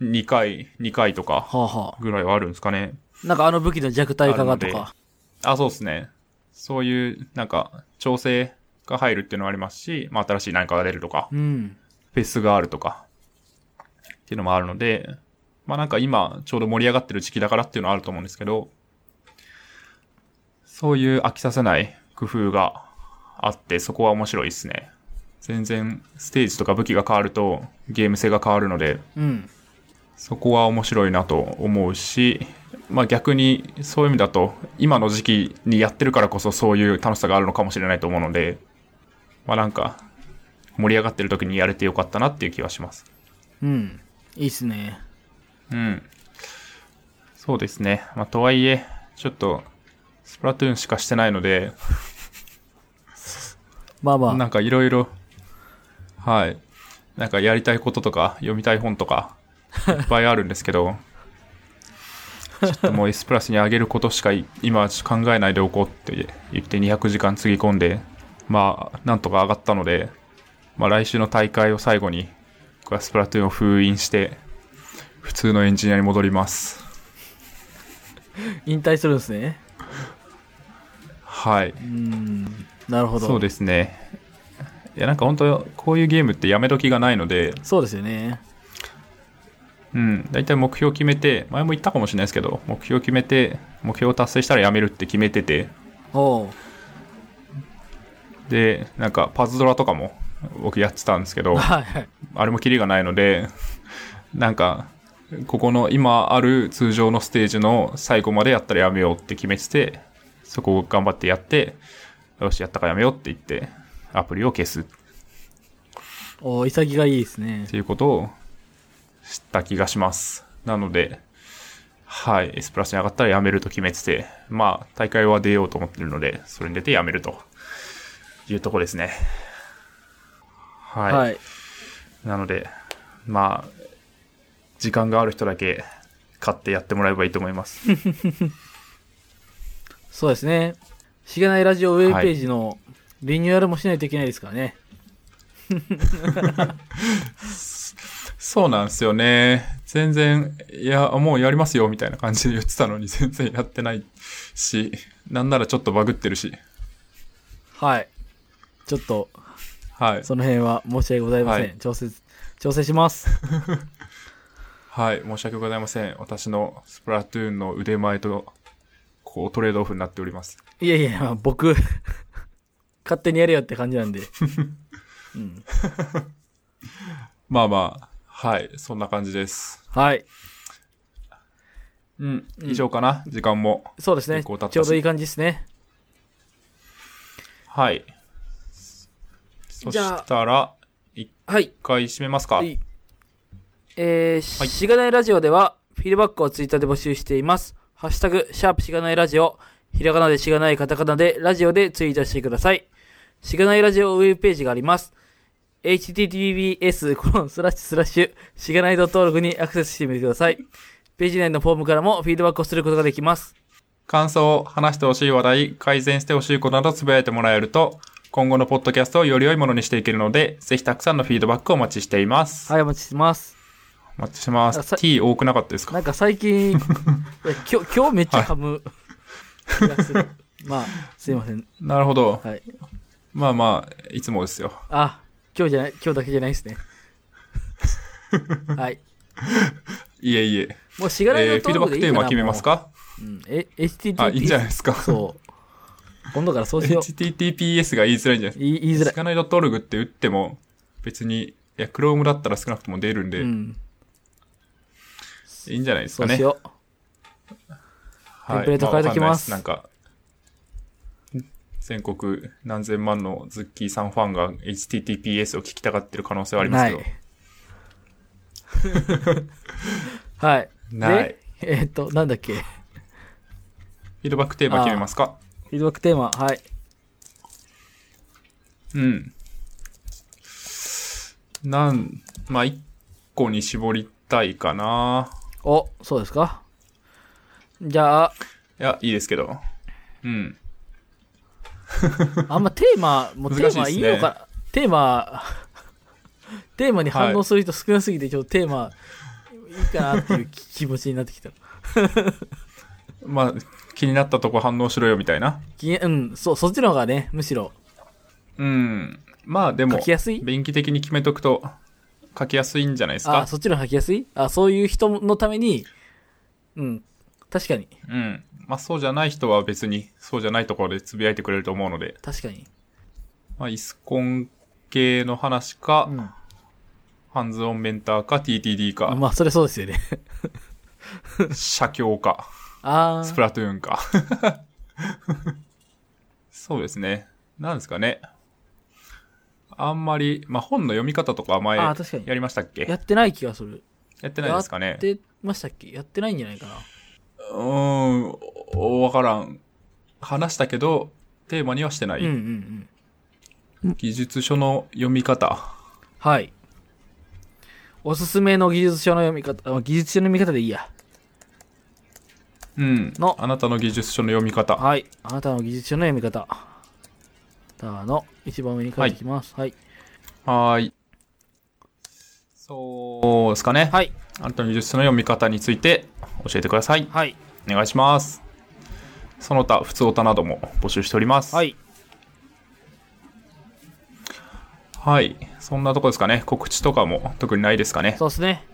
分2回、2回とかぐらいはあるんですかね。あ。なんかあの武器の弱体化がとか。あ、そうですね。そういう、なんか、調整が入るっていうのはありますし、まあ、新しい何かが出るとか、うん。フェスがあるとか、っていうのもあるので、まあなんか今、ちょうど盛り上がってる時期だからっていうのはあると思うんですけど、そういう飽きさせない工夫があって、そこは面白いですね。全然、ステージとか武器が変わると、ゲーム性が変わるので、うん。そこは面白いなと思うし、まあ逆にそういう意味だと、今の時期にやってるからこそそういう楽しさがあるのかもしれないと思うので、まあなんか、盛り上がってる時にやれてよかったなっていう気はします。うん。いいっすね。うん。そうですね。まあとはいえ、ちょっと、スプラトゥーンしかしてないので、まあまあ。なんかいろいろ、はい。なんかやりたいこととか、読みたい本とか、いっぱいあるんですけど、ちょっともう S プラスに上げることしかい今考えないでおこうって言って200時間つぎ込んで、まあ、なんとか上がったので、まあ来週の大会を最後に、僕はスプラトゥーンを封印して、普通のエンジニアに戻ります。引退するんですね。はい。うん。なるほど。そうですね。いや、なんか本当こういうゲームってやめ時がないので、そうですよね。うん、大体目標決めて、前も言ったかもしれないですけど、目標決めて、目標を達成したらやめるって決めてて。で、なんかパズドラとかも僕やってたんですけど、はいはい。あれもキリがないので、なんか、ここの今ある通常のステージの最後までやったらやめようって決めてて、そこを頑張ってやって、よし、やったからやめようって言って、アプリを消すっおう潔がいいですね。ていうことを知った気がします。なので、はい、S プラスに上がったらやめると決めてて、まあ、大会は出ようと思ってるので、それに出てやめるというとこですね。はい。はい。なので、まあ、時間がある人だけ買ってやってもらえばいいと思います。そうですね。しがないラジオウェブページのリニューアルもしないといけないですからね。そうなんですよね。全然、いや、もうやりますよ、みたいな感じで言ってたのに全然やってないし、なんならちょっとバグってるし。はい。ちょっと、はい。その辺は申し訳ございません。はい調整、調整します。はい。申し訳ございません。私のスプラトゥーンの腕前と、こう、トレードオフになっております。いやいや、僕、勝手にやれよって感じなんで。うん。まあまあ、はい。そんな感じです。はい。うん。以上かな、時間も。そうですね。ちょうどいい感じですね。はい。そじゃあしたら、一はい。回締めますか。はいえー、はいしがないラジオでは、フィードバックをツイッターで募集しています。ハッシュタグ、シャープしがないラジオ、ひらがなでしがない、カタカナで、ラジオでツイートしてください。しがないラジオウェブページがあります。https コロンスラッシュスラッシュしがない .org にアクセスしてみてください。ページ内のフォームからもフィードバックをすることができます。感想、話してほしい話題、改善してほしいことなどつぶやいてもらえると、今後のポッドキャストをより良いものにしていけるので、ぜひたくさんのフィードバックをお待ちしています。はい、お待ちしてます。お待ちしてます。T 多くなかったですか？なんか最近、今日、今日めっちゃ噛む気がする。まあ、すいません。なるほど。はい。まあまあ、いつもですよ。あ、今日じゃない、今日だけじゃないですね。はい。いえいえ。もうしがないのえー、フィードバックテーマ決めますか？うん。え、HTTP。あ、いいんじゃないですか？そう。今度からそうしよう。HTTPS が言いづらいんじゃないです言い言いづらい。か。しかない .org って打っても、別に、いや、Chrome だったら少なくとも出るんで、うん。いいんじゃないですかね。そうしよう。はいテンプレート変えときますなんか、全国何千万のズッキーさんファンが HTTPS を聞きたがってる可能性はありますけど。はい。ないでえーっと、なんだっけ？フフィードバックテーマ決めますか？ィードバックテーマ。はい。うん。なん、まあ、一個に絞りたいかな。お、そうですか。じゃあ、いや、いいですけど。うん。あんまテーマ、もうテーマいいのか、テーマ、テーマに反応する人少なすぎて、ちょっとテーマ、いいかなっていう気気持ちになってきた。まあ、気になったとこ反応しろよみたいな。きうん、そう、そっちの方がね、むしろうん。まあ、でも書き、やすい？便宜的に決めとくと、書きやすいんじゃないですあ、か。そっちの方が書きやすい？あ、そういう人のために、うん、確かに、うん。まあ、そうじゃない人は別に、そうじゃないところでつぶやいてくれると思うので、確かに。まあ、イスコン系の話か、うん。ハンズオンメンターか、TTD か、まあ、それそうですよね。写経か、あースプラトゥーンか。そうですね。なんですかね。あんまり、まあ、本の読み方とか前、やあー確かにりましたっけ？やってない気がする。やってないですかねや。ってましたっけ？やってないんじゃないかな。うーん、わからん。話したけど、テーマにはしてない。うんうんうん。技術書の読み方。はい。おすすめの技術書の読み方、あ技術書の読み方でいいや。うん。のあなたの技術書の読み方。はい。あなたの技術書の読み方。ターの一番上に書いていきます。はい。はーい。そうですかね。はい。あなたの技術書の読み方について教えてください。はい。お願いします。その他、普通歌なども募集しております。。はいい。はい。そんなとこですかね。告知とかも特にないですかね。そうですね。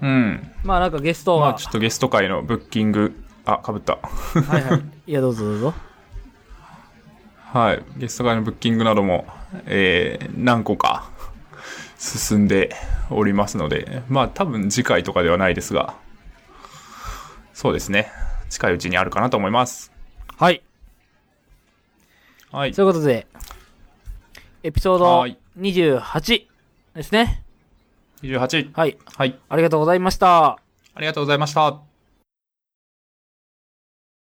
うん。まあなんかゲストは、まあちょっとゲスト会のブッキング、あ、かぶった。はいはい。いや、どうぞどうぞ。はい。ゲスト会のブッキングなども、えー、何個か 進んでおりますので、まあ多分次回とかではないですが、そうですね。近いうちにあるかなと思います。はい。はい。ということで、エピソードはい28ですね。28。はい。はい。ありがとうございました。ありがとうございました。